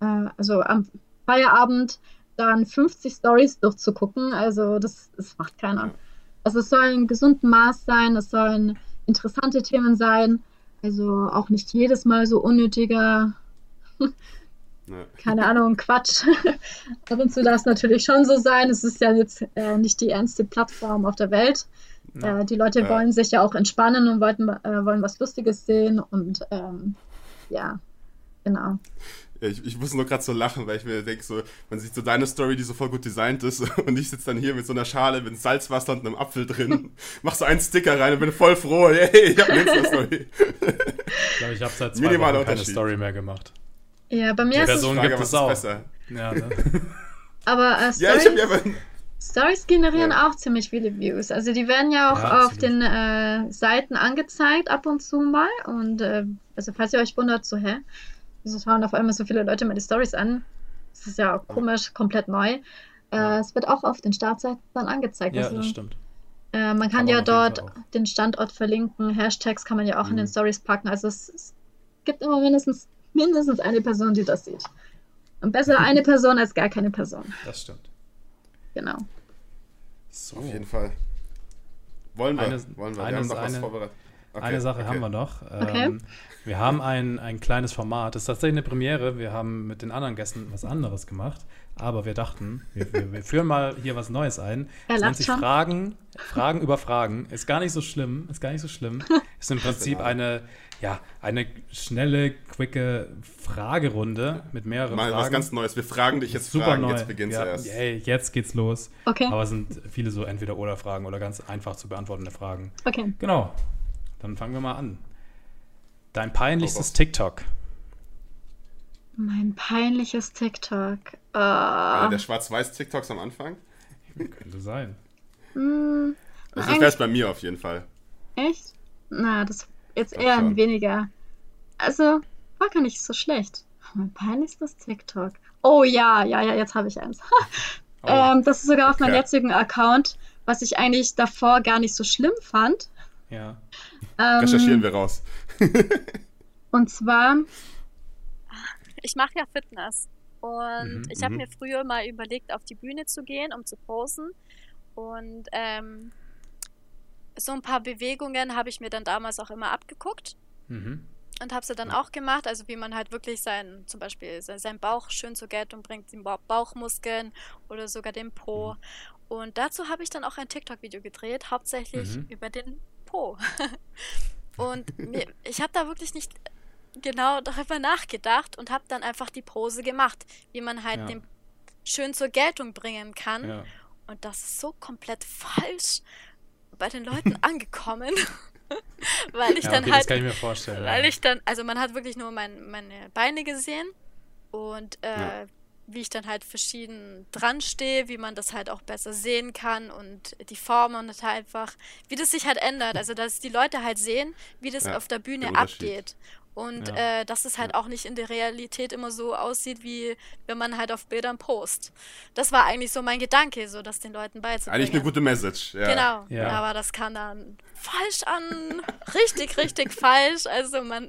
äh, also am Feierabend dann 50 Stories durchzugucken. Also das, das macht keiner. Also es soll ein gesunden Maß sein, es sollen interessante Themen sein. Also auch nicht jedes Mal so unnötiger, keine Ahnung, Quatsch. Ab und zu darf es natürlich schon so sein. Es ist ja jetzt äh, nicht die ernste Plattform auf der Welt. Äh, die Leute Ja. wollen sich ja auch entspannen und wollten, äh, wollen was Lustiges sehen. Und ähm, ja, genau. Ja, Ich, ich muss nur gerade so lachen, weil ich mir denke, so, man sieht so deine Story, die so voll gut designt ist, und ich sitze dann hier mit so einer Schale mit Salzwasser und einem Apfel drin, mach so einen Sticker rein und bin voll froh, hey, ich hab eine Insta-Story. Ich glaube, ich habe seit zwei Minimaler Wochen keine. Story mehr gemacht. Ja, bei mir Die ist es. Frage, gibt auch. besser? Ja, ne? Aber äh, Stories, ja generieren Ja. auch ziemlich viele Views. Also die werden ja auch Ja, auf den äh, Seiten angezeigt ab und zu mal. Und äh, also falls ihr euch wundert, so hä, wieso schauen auf einmal so viele Leute mal die Stories an? Das ist ja auch komisch, komplett neu. Äh, Ja. Es wird auch auf den Startseiten dann angezeigt. ja, also, das stimmt. äh, man kann, Kann man ja dort den Standort verlinken, Hashtags kann man ja auch in Mhm. den Stories packen. Also es, es gibt immer mindestens, mindestens eine Person, die das sieht. Und besser eine Person als gar keine Person. Das stimmt. Genau. So. auf jeden Fall. Wollen wir, Eine- wollen wir, eine- wir haben noch was eine- vorbereitet. Okay, Eine Sache okay. haben wir noch. Okay. Ähm, wir haben ein, ein kleines Format. Das ist tatsächlich eine Premiere. Wir haben mit den anderen Gästen was anderes gemacht. Aber wir dachten, wir, wir, wir führen mal hier was Neues ein. Er nennt sich schon. Fragen, Fragen über Fragen. Ist gar nicht so schlimm. Ist gar nicht so schlimm. Ist im Prinzip eine, ja, eine schnelle, quicke Fragerunde mit mehreren Mal Fragen. was ganz Neues. Wir fragen dich jetzt Super Fragen, neu. jetzt beginnt's ja, erst. Ey, jetzt geht's los. Okay. Aber es sind viele so entweder oder Fragen oder ganz einfach zu beantwortende Fragen. Okay. Genau. Dann fangen wir mal an. Dein peinlichstes TikTok. Mein peinliches TikTok. Uh, der Schwarz-Weiß-TikToks am Anfang? Könnte sein. Mm, also das wäre es bei mir auf jeden Fall. Echt? Na, das jetzt eher ein weniger. Also, war gar nicht so schlecht. Mein peinlichstes TikTok. Oh ja, ja, ja, jetzt habe ich eins. oh. ähm, das ist sogar auf okay. meinem jetzigen Account, was ich eigentlich davor gar nicht so schlimm fand. Ja. Ähm, Recherchieren wir raus. und zwar. Ich mache ja Fitness. Und mhm, ich habe mhm. mir früher mal überlegt, auf die Bühne zu gehen, um zu posen. Und ähm, so ein paar Bewegungen habe ich mir dann damals auch immer abgeguckt. Mhm. Und habe sie dann auch gemacht, also wie man halt wirklich sein, zum Beispiel seinen Bauch schön zur Geltung bringt, den Bauchmuskeln oder sogar den Po. Mhm. Und dazu habe ich dann auch ein TikTok-Video gedreht, hauptsächlich mhm. über den Po. und mir, ich habe da wirklich nicht genau darüber nachgedacht und habe dann einfach die Pose gemacht, wie man halt ja. den schön zur Geltung bringen kann. Ja. Und das ist so komplett falsch bei den Leuten angekommen. weil ich ja, dann okay, halt. Das kann ich mir vorstellen. Weil ich dann, also man hat wirklich nur mein, meine Beine gesehen und äh. Wie ich dann halt verschieden dran stehe, wie man das halt auch besser sehen kann und die Formen und halt einfach, wie das sich halt ändert. Also dass die Leute halt sehen, wie das ja, auf der Bühne der abgeht. Und ja. äh, dass es halt ja. auch nicht in der Realität immer so aussieht, wie wenn man halt auf Bildern post. Das war eigentlich so mein Gedanke, so das den Leuten beizubringen. Eigentlich eine gute Message, ja. Genau, ja. aber das kam dann falsch an. richtig, richtig falsch. Also man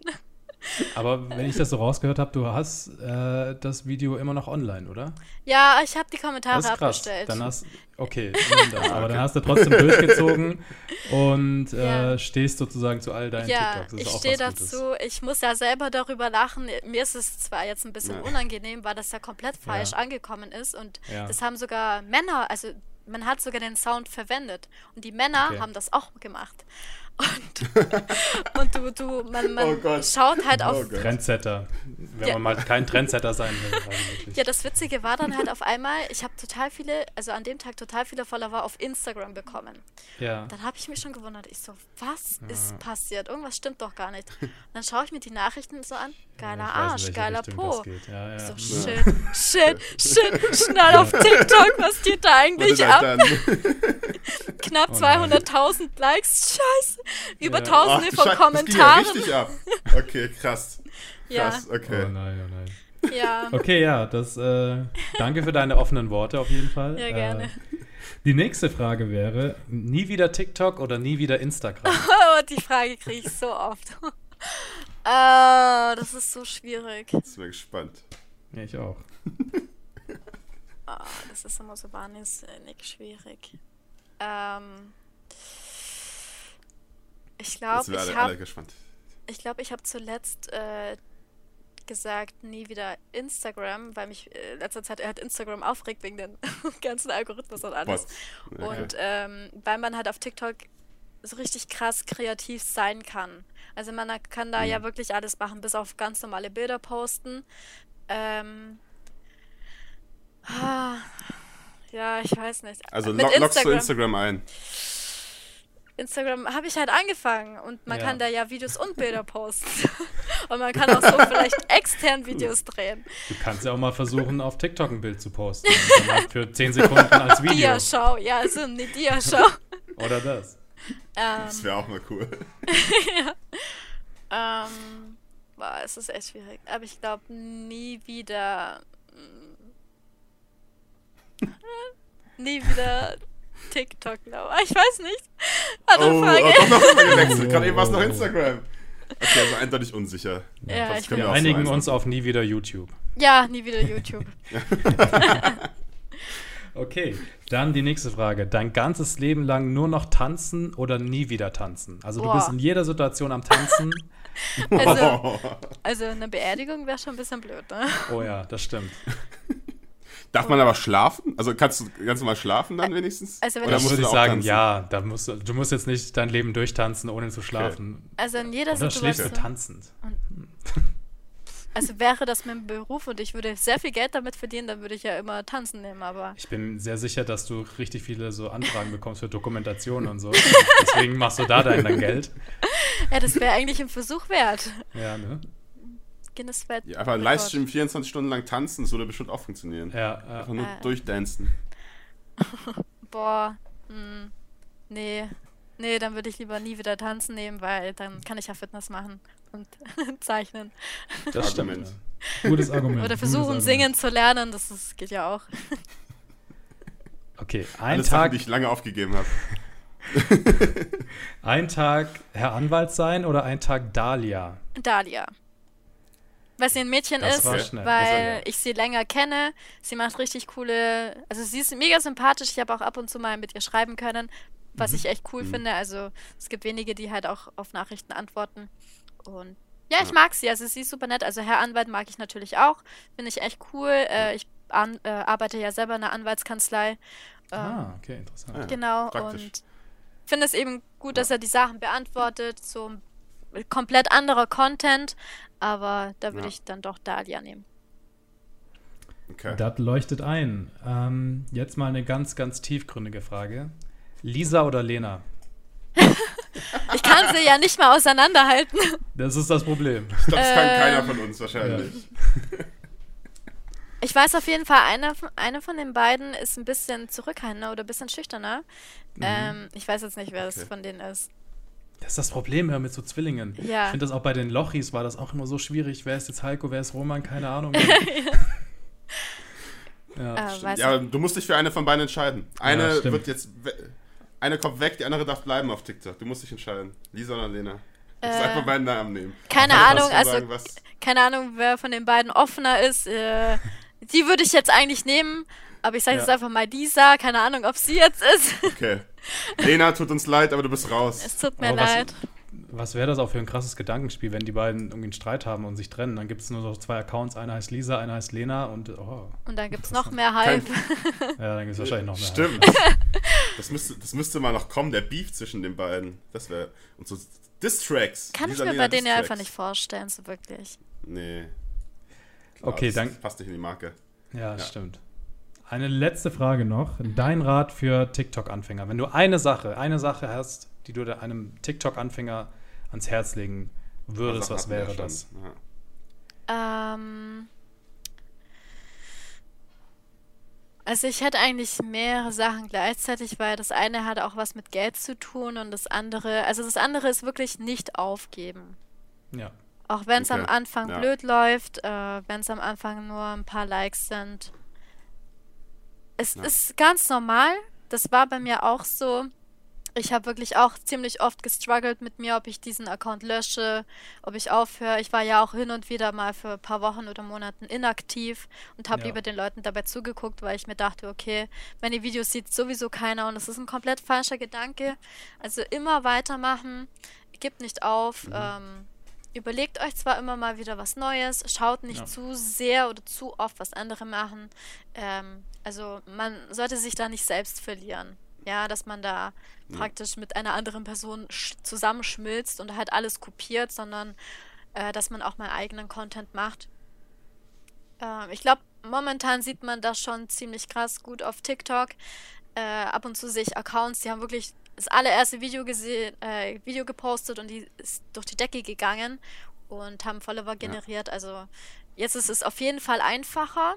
aber wenn ich das so rausgehört habe, du hast äh, das Video immer noch online, oder? Ja, ich habe die Kommentare das abgestellt. Dann hast okay, aber dann hast du trotzdem durchgezogen und äh, ja. stehst sozusagen zu all deinen ja, TikToks. Ja, ich stehe dazu. Ich muss ja selber darüber lachen. Mir ist es zwar jetzt ein bisschen ja. unangenehm, weil das ja komplett falsch angekommen ist und das haben sogar Männer, also man hat sogar den Sound verwendet und die Männer okay. haben das auch gemacht. Und, und du, du, man, man oh schaut halt auf. Oh Trendsetter. Wenn ja. man mal kein Trendsetter sein will. Also ja, das Witzige war dann halt auf einmal, ich habe total viele, also an dem Tag total viele Follower auf Instagram bekommen. Ja. Dann habe ich mich schon gewundert. Ich so, was ja. ist passiert? Irgendwas stimmt doch gar nicht. Und dann schaue ich mir die Nachrichten so an. Geiler ja, Arsch, geiler Richtung Po. Ja, so, shit, shit, shit, schnell auf TikTok, was geht da eigentlich ab? Knapp oh 200.000 Likes, scheiße. Über ja. tausende Ach, von Kommentaren. Das richtig ab. Okay, krass. Krass, ja. okay. Oh nein, oh nein. Ja. Okay, ja, das, äh, danke für deine offenen Worte auf jeden Fall. Ja, gerne. Äh, die nächste Frage wäre, nie wieder TikTok oder nie wieder Instagram? Oh, die Frage kriege ich so oft. oh, das ist so schwierig. Jetzt bin gespannt. Ja, ich auch. oh, das ist immer so wahnsinnig schwierig. Ähm, ich glaube, ich habe ich glaube, ich habe zuletzt äh, gesagt, nie wieder Instagram, weil mich äh, letzter Zeit hat Instagram aufregt wegen dem ganzen Algorithmus und alles. Okay. Und ähm, weil man halt auf TikTok so richtig krass kreativ sein kann. Also man kann da mhm. ja wirklich alles machen, bis auf ganz normale Bilder posten. Ähm, ah, ja, ich weiß nicht. Also lo lockst du Instagram ein? Instagram habe ich halt angefangen und man ja. kann da ja Videos und Bilder posten. und man kann auch so vielleicht extern Videos drehen. Du kannst ja auch mal versuchen, auf TikTok ein Bild zu posten. für 10 Sekunden als Video. Diaschau, ja, also eine Diaschau. Oder das. Ähm, das wäre auch mal cool. ja. Ähm, boah, es ist echt schwierig. Aber ich glaube, nie wieder. nie wieder TikTok, glaube ich. Ich weiß nicht. Andere oh, Frage. Oh, doch noch mal gewechselt. Gerade eben war es noch Instagram. Okay, also eindeutig unsicher. Ja, ich wir einigen uns auf nie wieder YouTube. Ja, nie wieder YouTube. okay, dann die nächste Frage. Dein ganzes Leben lang nur noch tanzen oder nie wieder tanzen? Also Boah. du bist in jeder Situation am Tanzen. also, also eine Beerdigung wäre schon ein bisschen blöd, ne? Oh ja, das stimmt. Darf man aber schlafen? Also kannst du ganz normal schlafen dann wenigstens? Also wenn Oder musst du sagen, tanzen? ja, da musst du, du musst jetzt nicht dein Leben durchtanzen, ohne zu schlafen. Okay. Also in jeder Oder Situation. schläfst du tanzend. Also wäre das mein Beruf und ich würde sehr viel Geld damit verdienen, dann würde ich ja immer tanzen nehmen, aber. Ich bin sehr sicher, dass du richtig viele so Anfragen bekommst für Dokumentationen und so. Deswegen machst du da dein, dein Geld. ja, das wäre eigentlich ein Versuch wert. Ja, ne? Guinness Welt. Ja, einfach ein Livestream 24 Stunden lang tanzen, das würde bestimmt auch funktionieren. Ja, Einfach ja. nur Äh. durchdancen. Boah, hm, nee. Nee, dann würde ich lieber nie wieder tanzen nehmen, weil dann kann ich ja Fitness machen und zeichnen. das stimmt. Ja. Gutes Argument. Oder versuchen, Argument. singen zu lernen, das ist, geht ja auch. Okay, ein Alles Sachen, Tag, die ich lange aufgegeben habe. ein Tag Herr Anwalt sein oder ein Tag Dahlia? Dahlia. Weil sie ein Mädchen Das ist, weil war ja. ich sie länger kenne. Sie macht richtig coole, also sie ist mega sympathisch. Ich habe auch ab und zu mal mit ihr schreiben können, was Mhm. ich echt cool Mhm. finde. Also es gibt wenige, die halt auch auf Nachrichten antworten. Und ja, ich Ja. mag sie. Also sie ist super nett. Also Herr Anwalt mag ich natürlich auch. Finde ich echt cool. Äh, ich an, äh, arbeite ja selber in einer Anwaltskanzlei. Ähm, Ah, okay, interessant. Ja. Genau, praktisch. und finde es eben gut, dass er die Sachen beantwortet, so ein komplett anderer Content, aber da würde Ja. ich dann doch Dahlia nehmen. Okay. Das leuchtet ein. Ähm, jetzt mal eine ganz, ganz tiefgründige Frage. Lisa oder Lena? Ich kann sie ja nicht mal auseinanderhalten. Das ist das Problem. Ich glaube, das kann Ähm, keiner von uns wahrscheinlich. Ich weiß auf jeden Fall, eine, von- eine von den beiden ist ein bisschen zurückhaltender oder ein bisschen schüchterner. Ähm, ich weiß jetzt nicht, wer es Okay. von denen ist. Das ist das Problem ja, mit so Zwillingen. Ja. Ich finde das auch bei den Lochis war das auch immer so schwierig. Wer ist jetzt Heiko, wer ist Roman? Keine Ahnung. ja. Äh, Ja, du musst dich für eine von beiden entscheiden. Eine wird jetzt. Eine kommt weg, die andere darf bleiben auf TikTok. Du musst dich entscheiden. Lisa oder Lena. Ich Äh, einfach meinen Namen nehmen. keine Ahnung, also sagen, was- keine Ahnung, wer von den beiden offener ist. Äh, die würde ich jetzt eigentlich nehmen, aber ich sage Ja. jetzt einfach mal Lisa. Keine Ahnung, ob sie jetzt ist. Okay. Lena, tut uns leid, aber du bist raus. Es tut mir Aber was- leid. Was wäre das auch für ein krasses Gedankenspiel, wenn die beiden irgendwie einen Streit haben und sich trennen? Dann gibt es nur so zwei Accounts, einer heißt Lisa, einer heißt Lena und oh, Und dann gibt es noch mehr Hype. ja, dann gibt es wahrscheinlich noch mehr. Stimmt. Das müsste, das müsste mal noch kommen, der Beef zwischen den beiden. Das wäre. Und so Distracks. Kann ich Lisa, mir Lena bei denen ja einfach nicht vorstellen, so wirklich. Nee. Klar, Okay, das dann- Passt nicht in die Marke. Ja, Ja. stimmt. Eine letzte Frage noch. Dein Rat für TikTok-Anfänger. Wenn du eine Sache, eine Sache hast, die du einem TikTok-Anfänger ans Herz legen würdest, Sachen was wäre das? Ja. Ähm. Also ich hätte eigentlich mehrere Sachen gleichzeitig, weil das eine hat auch was mit Geld zu tun und das andere, also das andere ist wirklich nicht aufgeben. Ja. Auch wenn es am Okay, Anfang ja. blöd läuft, äh, wenn es am Anfang nur ein paar Likes sind. Es Ja. ist ganz normal. Das war bei mir auch so. Ich habe wirklich auch ziemlich oft gestruggelt mit mir, ob ich diesen Account lösche, ob ich aufhöre. Ich war ja auch hin und wieder mal für ein paar Wochen oder Monaten inaktiv und habe Ja. lieber den Leuten dabei zugeguckt, weil ich mir dachte, okay, meine Videos sieht sowieso keiner und das ist ein komplett falscher Gedanke. Also immer weitermachen, gebt nicht auf. Ähm, überlegt euch zwar immer mal wieder was Neues, schaut nicht Ja. zu sehr oder zu oft, was andere machen. Ähm, also man sollte sich da nicht selbst verlieren. Ja, dass man da Ja. praktisch mit einer anderen Person sch- zusammenschmilzt und halt alles kopiert, sondern äh, dass man auch mal eigenen Content macht. Ähm, ich glaube, momentan sieht man das schon ziemlich krass gut auf TikTok. Äh, ab und zu sehe ich Accounts, die haben wirklich das allererste Video gesehen, äh, Video gepostet und die ist durch die Decke gegangen und haben Follower generiert. Also jetzt ist es auf jeden Fall einfacher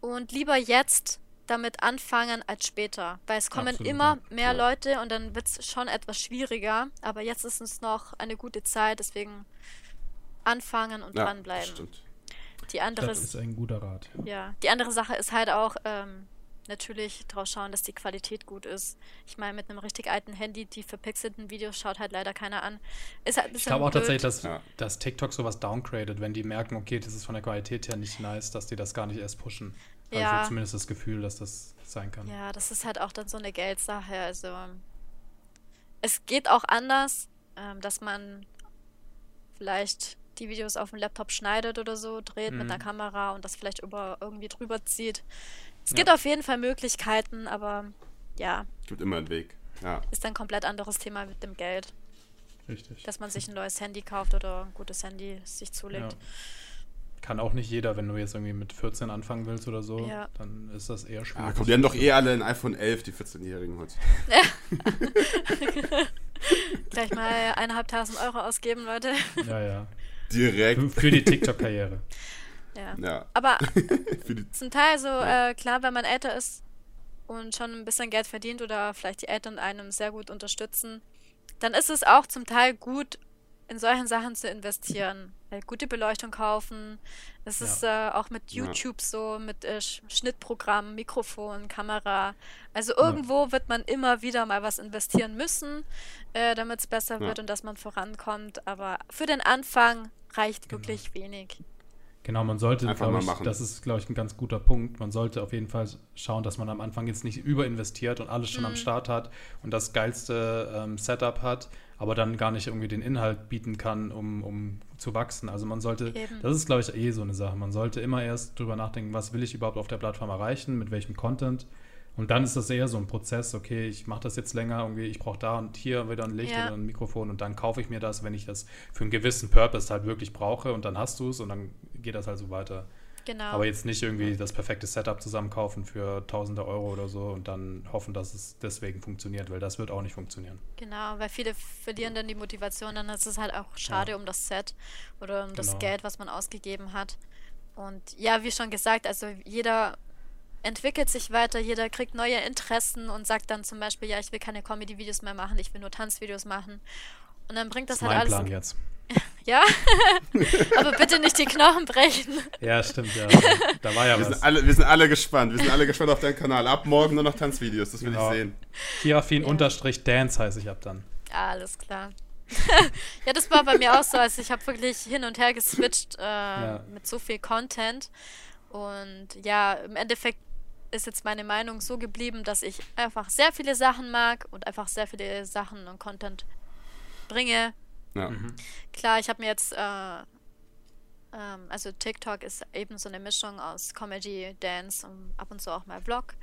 und lieber jetzt damit anfangen als später, weil es kommen Absolut, immer mehr Ja. Leute und dann wird es schon etwas schwieriger. Aber jetzt ist es noch eine gute Zeit, deswegen anfangen und Ja, dranbleiben. stimmt. Die andere Das ist ein guter Rat. ja, die andere Sache ist halt auch ähm, natürlich drauf schauen, dass die Qualität gut ist. Ich meine, mit einem richtig alten Handy, die verpixelten Videos schaut halt leider keiner an. Ist halt ein Ich glaube auch blöd. tatsächlich, dass, Ja. dass TikTok sowas downgradet, wenn die merken, okay, das ist von der Qualität her nicht nice, dass die das gar nicht erst pushen. Ja. ich zumindest das Gefühl, dass das sein kann. Ja, das ist halt auch dann so eine Geldsache. Also es geht auch anders, ähm, dass man vielleicht die Videos auf dem Laptop schneidet oder so, dreht mit Mhm. einer Kamera und das vielleicht über irgendwie drüber zieht. Es Ja. gibt auf jeden Fall Möglichkeiten, aber ja, Gibt immer einen Weg. Ja. ist ein komplett anderes Thema mit dem Geld. Richtig. dass man sich ein neues Handy kauft oder ein gutes Handy sich zulegt. Ja. Kann auch nicht jeder, wenn du jetzt irgendwie mit 14 anfangen willst oder so, Ja. dann ist das eher Ah, schwierig. komm, die haben doch eh alle ein iPhone 11, die 14-Jährigen heute. Gleich mal eineinhalbtausend Euro ausgeben, Leute. Ja, ja. Direkt. Für, für die TikTok-Karriere. Ja. Ja. Aber zum Teil so, äh, klar, wenn man älter ist und schon ein bisschen Geld verdient oder vielleicht die Eltern einem sehr gut unterstützen, dann ist es auch zum Teil gut, in solchen Sachen zu investieren. Weil gute Beleuchtung kaufen. Es Ja. ist äh, auch mit Ja. YouTube so, mit äh, Sch- Schnittprogramm, Mikrofon, Kamera. Also irgendwo wird man immer wieder mal was investieren müssen, äh, damit es besser Ja. wird und dass man vorankommt. Aber für den Anfang reicht Genau. wirklich wenig. Genau, man sollte, glaube mal ich, machen. das ist, glaube ich, ein ganz guter Punkt. Man sollte auf jeden Fall schauen, dass man am Anfang jetzt nicht überinvestiert und alles schon am Start hat und das geilste ähm, Setup hat, aber dann gar nicht irgendwie den Inhalt bieten kann, um, um zu wachsen. Also man sollte, Eben. das ist, glaube ich, eh so eine Sache. Man sollte immer erst drüber nachdenken, was will ich überhaupt auf der Plattform erreichen, mit welchem Content. Und dann ist das eher so ein Prozess, okay, ich mache das jetzt länger, irgendwie, ich brauche da und hier wieder ein Licht Ja. oder ein Mikrofon und dann kaufe ich mir das, wenn ich das für einen gewissen Purpose halt wirklich brauche und dann hast du es und dann geht das halt so weiter. Genau. Aber jetzt nicht irgendwie das perfekte Setup zusammenkaufen für tausende Euro oder so und dann hoffen, dass es deswegen funktioniert, weil das wird auch nicht funktionieren. Genau, weil viele verlieren dann die Motivation, dann ist es halt auch schade um das Set oder um das Genau. Geld, was man ausgegeben hat. Und ja, wie schon gesagt, also jeder entwickelt sich weiter, jeder kriegt neue Interessen und sagt dann zum Beispiel, ja, ich will keine Comedy-Videos mehr machen, ich will nur Tanzvideos machen. Und dann bringt das, Das ist halt mein alles. Plan jetzt. Ja, aber bitte nicht die Knochen brechen. Ja, stimmt, ja. Da war ja wir, was. sind alle, wir sind alle gespannt. Wir sind alle gespannt auf deinen Kanal. Ab morgen nur noch Tanzvideos. Das will Genau. ich sehen. Kirafin Ja. unterstrich Dance heiße ich ab dann. Ja, alles klar. ja, das war bei mir auch so. Also ich habe wirklich hin und her geswitcht äh, mit so viel Content. Und ja, im Endeffekt ist jetzt meine Meinung so geblieben, dass ich einfach sehr viele Sachen mag und einfach sehr viele Sachen und Content bringe. Ja. Mhm. Klar, ich habe mir jetzt, äh, ähm, also TikTok ist eben so eine Mischung aus Comedy, Dance und ab und zu auch mal Vlog.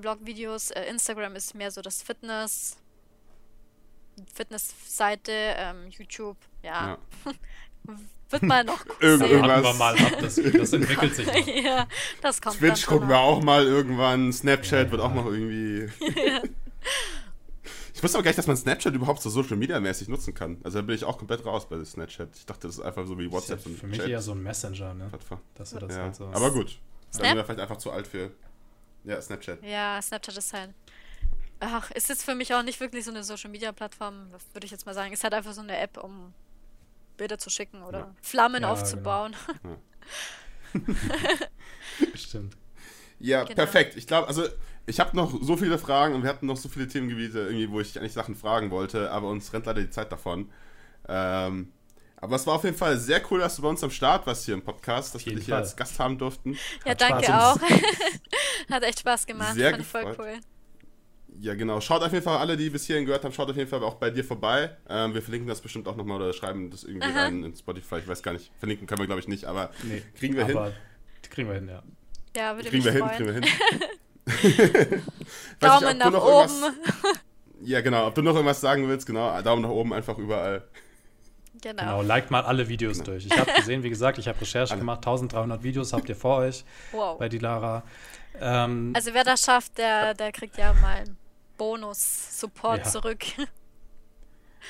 Vlog-Videos. Äh, Instagram ist mehr so das Fitness, Fitness-Seite, ähm, YouTube, ja, Ja. wird mal noch Irgend- sehen. Warten wir Irgendwas. mal ab, das, das entwickelt sich noch. ja, das kommt Twitch dann gucken wir auch mal irgendwann. Snapchat Ja. wird auch noch irgendwie. Ich wusste aber gar nicht, dass man Snapchat überhaupt so Social Media mäßig nutzen kann. Also da bin ich auch komplett raus bei Snapchat. Ich dachte, das ist einfach so wie Das WhatsApp. ja für mich Chat- eher so ein Messenger, ne? Dass du das Ja. halt so. Aber gut. Dann Snap? sind wir vielleicht einfach zu alt für. Ja, Snapchat. Ja, Snapchat ist halt. Ach, ist jetzt für mich auch nicht wirklich so eine Social Media Plattform, würde ich jetzt mal sagen. Ist halt einfach so eine App, um Bilder zu schicken oder Ja. Flammen Ja, aufzubauen. Stimmt. Ja, Genau. perfekt. Ich glaube, also ich habe noch so viele Fragen und wir hatten noch so viele Themengebiete, irgendwie, wo ich eigentlich Sachen fragen wollte, aber uns rennt leider die Zeit davon. Ähm, aber es war auf jeden Fall sehr cool, dass du bei uns am Start warst hier im Podcast, dass wir dich hier als Gast haben durften. Ja, Hat danke Spaß auch. Hat echt Spaß gemacht. Sehr Fand ich voll gefreut. cool. Ja, genau. Schaut auf jeden Fall, alle, die bis hierhin gehört haben, schaut auf jeden Fall auch bei dir vorbei. Ähm, wir verlinken das bestimmt auch nochmal oder schreiben das irgendwie Aha. rein in Spotify. Ich weiß gar nicht. Verlinken können wir, glaube ich, nicht, aber Nee, kriegen wir hin. aber die kriegen wir hin, ja. Ja, würde Kriegen mich wir hin, freuen. kriegen wir hin. Daumen du nach noch oben. irgendwas- Ja, genau. Ob du noch irgendwas sagen willst, genau. Daumen nach oben einfach überall. Genau. Genau, liked mal alle Videos durch. Ich habe gesehen, wie gesagt, ich habe Recherche Alle. gemacht. 1300 Videos habt ihr vor euch Wow. bei Dilara. Ähm, Also wer das schafft, der, der kriegt ja mal einen Bonus-Support Ja. zurück.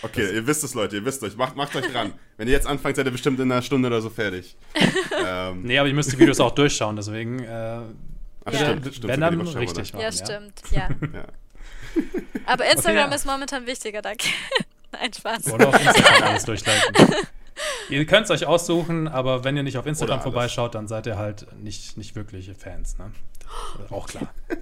Okay, ihr wisst es, Leute, ihr wisst euch. Macht, macht euch dran. Wenn ihr jetzt anfangt, seid ihr bestimmt in einer Stunde oder so fertig. ähm, nee, aber ihr müsst die Videos auch durchschauen, deswegen, äh, ach, Ja. stimmt, stimmt. wenn dann richtig machen. Ja, stimmt. Ja. Ja. Aber Instagram ja. ist momentan wichtiger, danke. Nein, Spaß. Oder auf Instagram alles durchliken. Ihr könnt es euch aussuchen, aber wenn ihr nicht auf Instagram vorbeischaut, dann seid ihr halt nicht, nicht wirkliche Fans. Ne? Auch klar.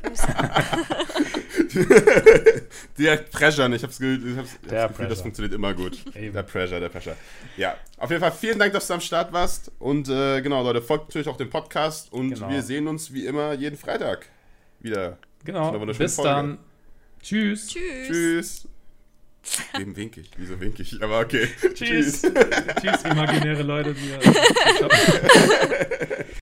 Der Pressure, ich hab's, ge ich hab's, ich Der Gefühl, das funktioniert immer gut. Eben. Der Pressure, der Pressure. Ja, auf jeden Fall vielen Dank, dass du am Start warst. Und äh, genau, Leute, folgt natürlich auch dem Podcast. Und Genau. wir sehen uns wie immer jeden Freitag wieder. Genau. Bis Folge. dann. Tschüss. Tschüss. Tschüss. Wem wink ich? Wieso wink ich? Aber okay. Tschüss. Tschüss, imaginäre Leute. Die,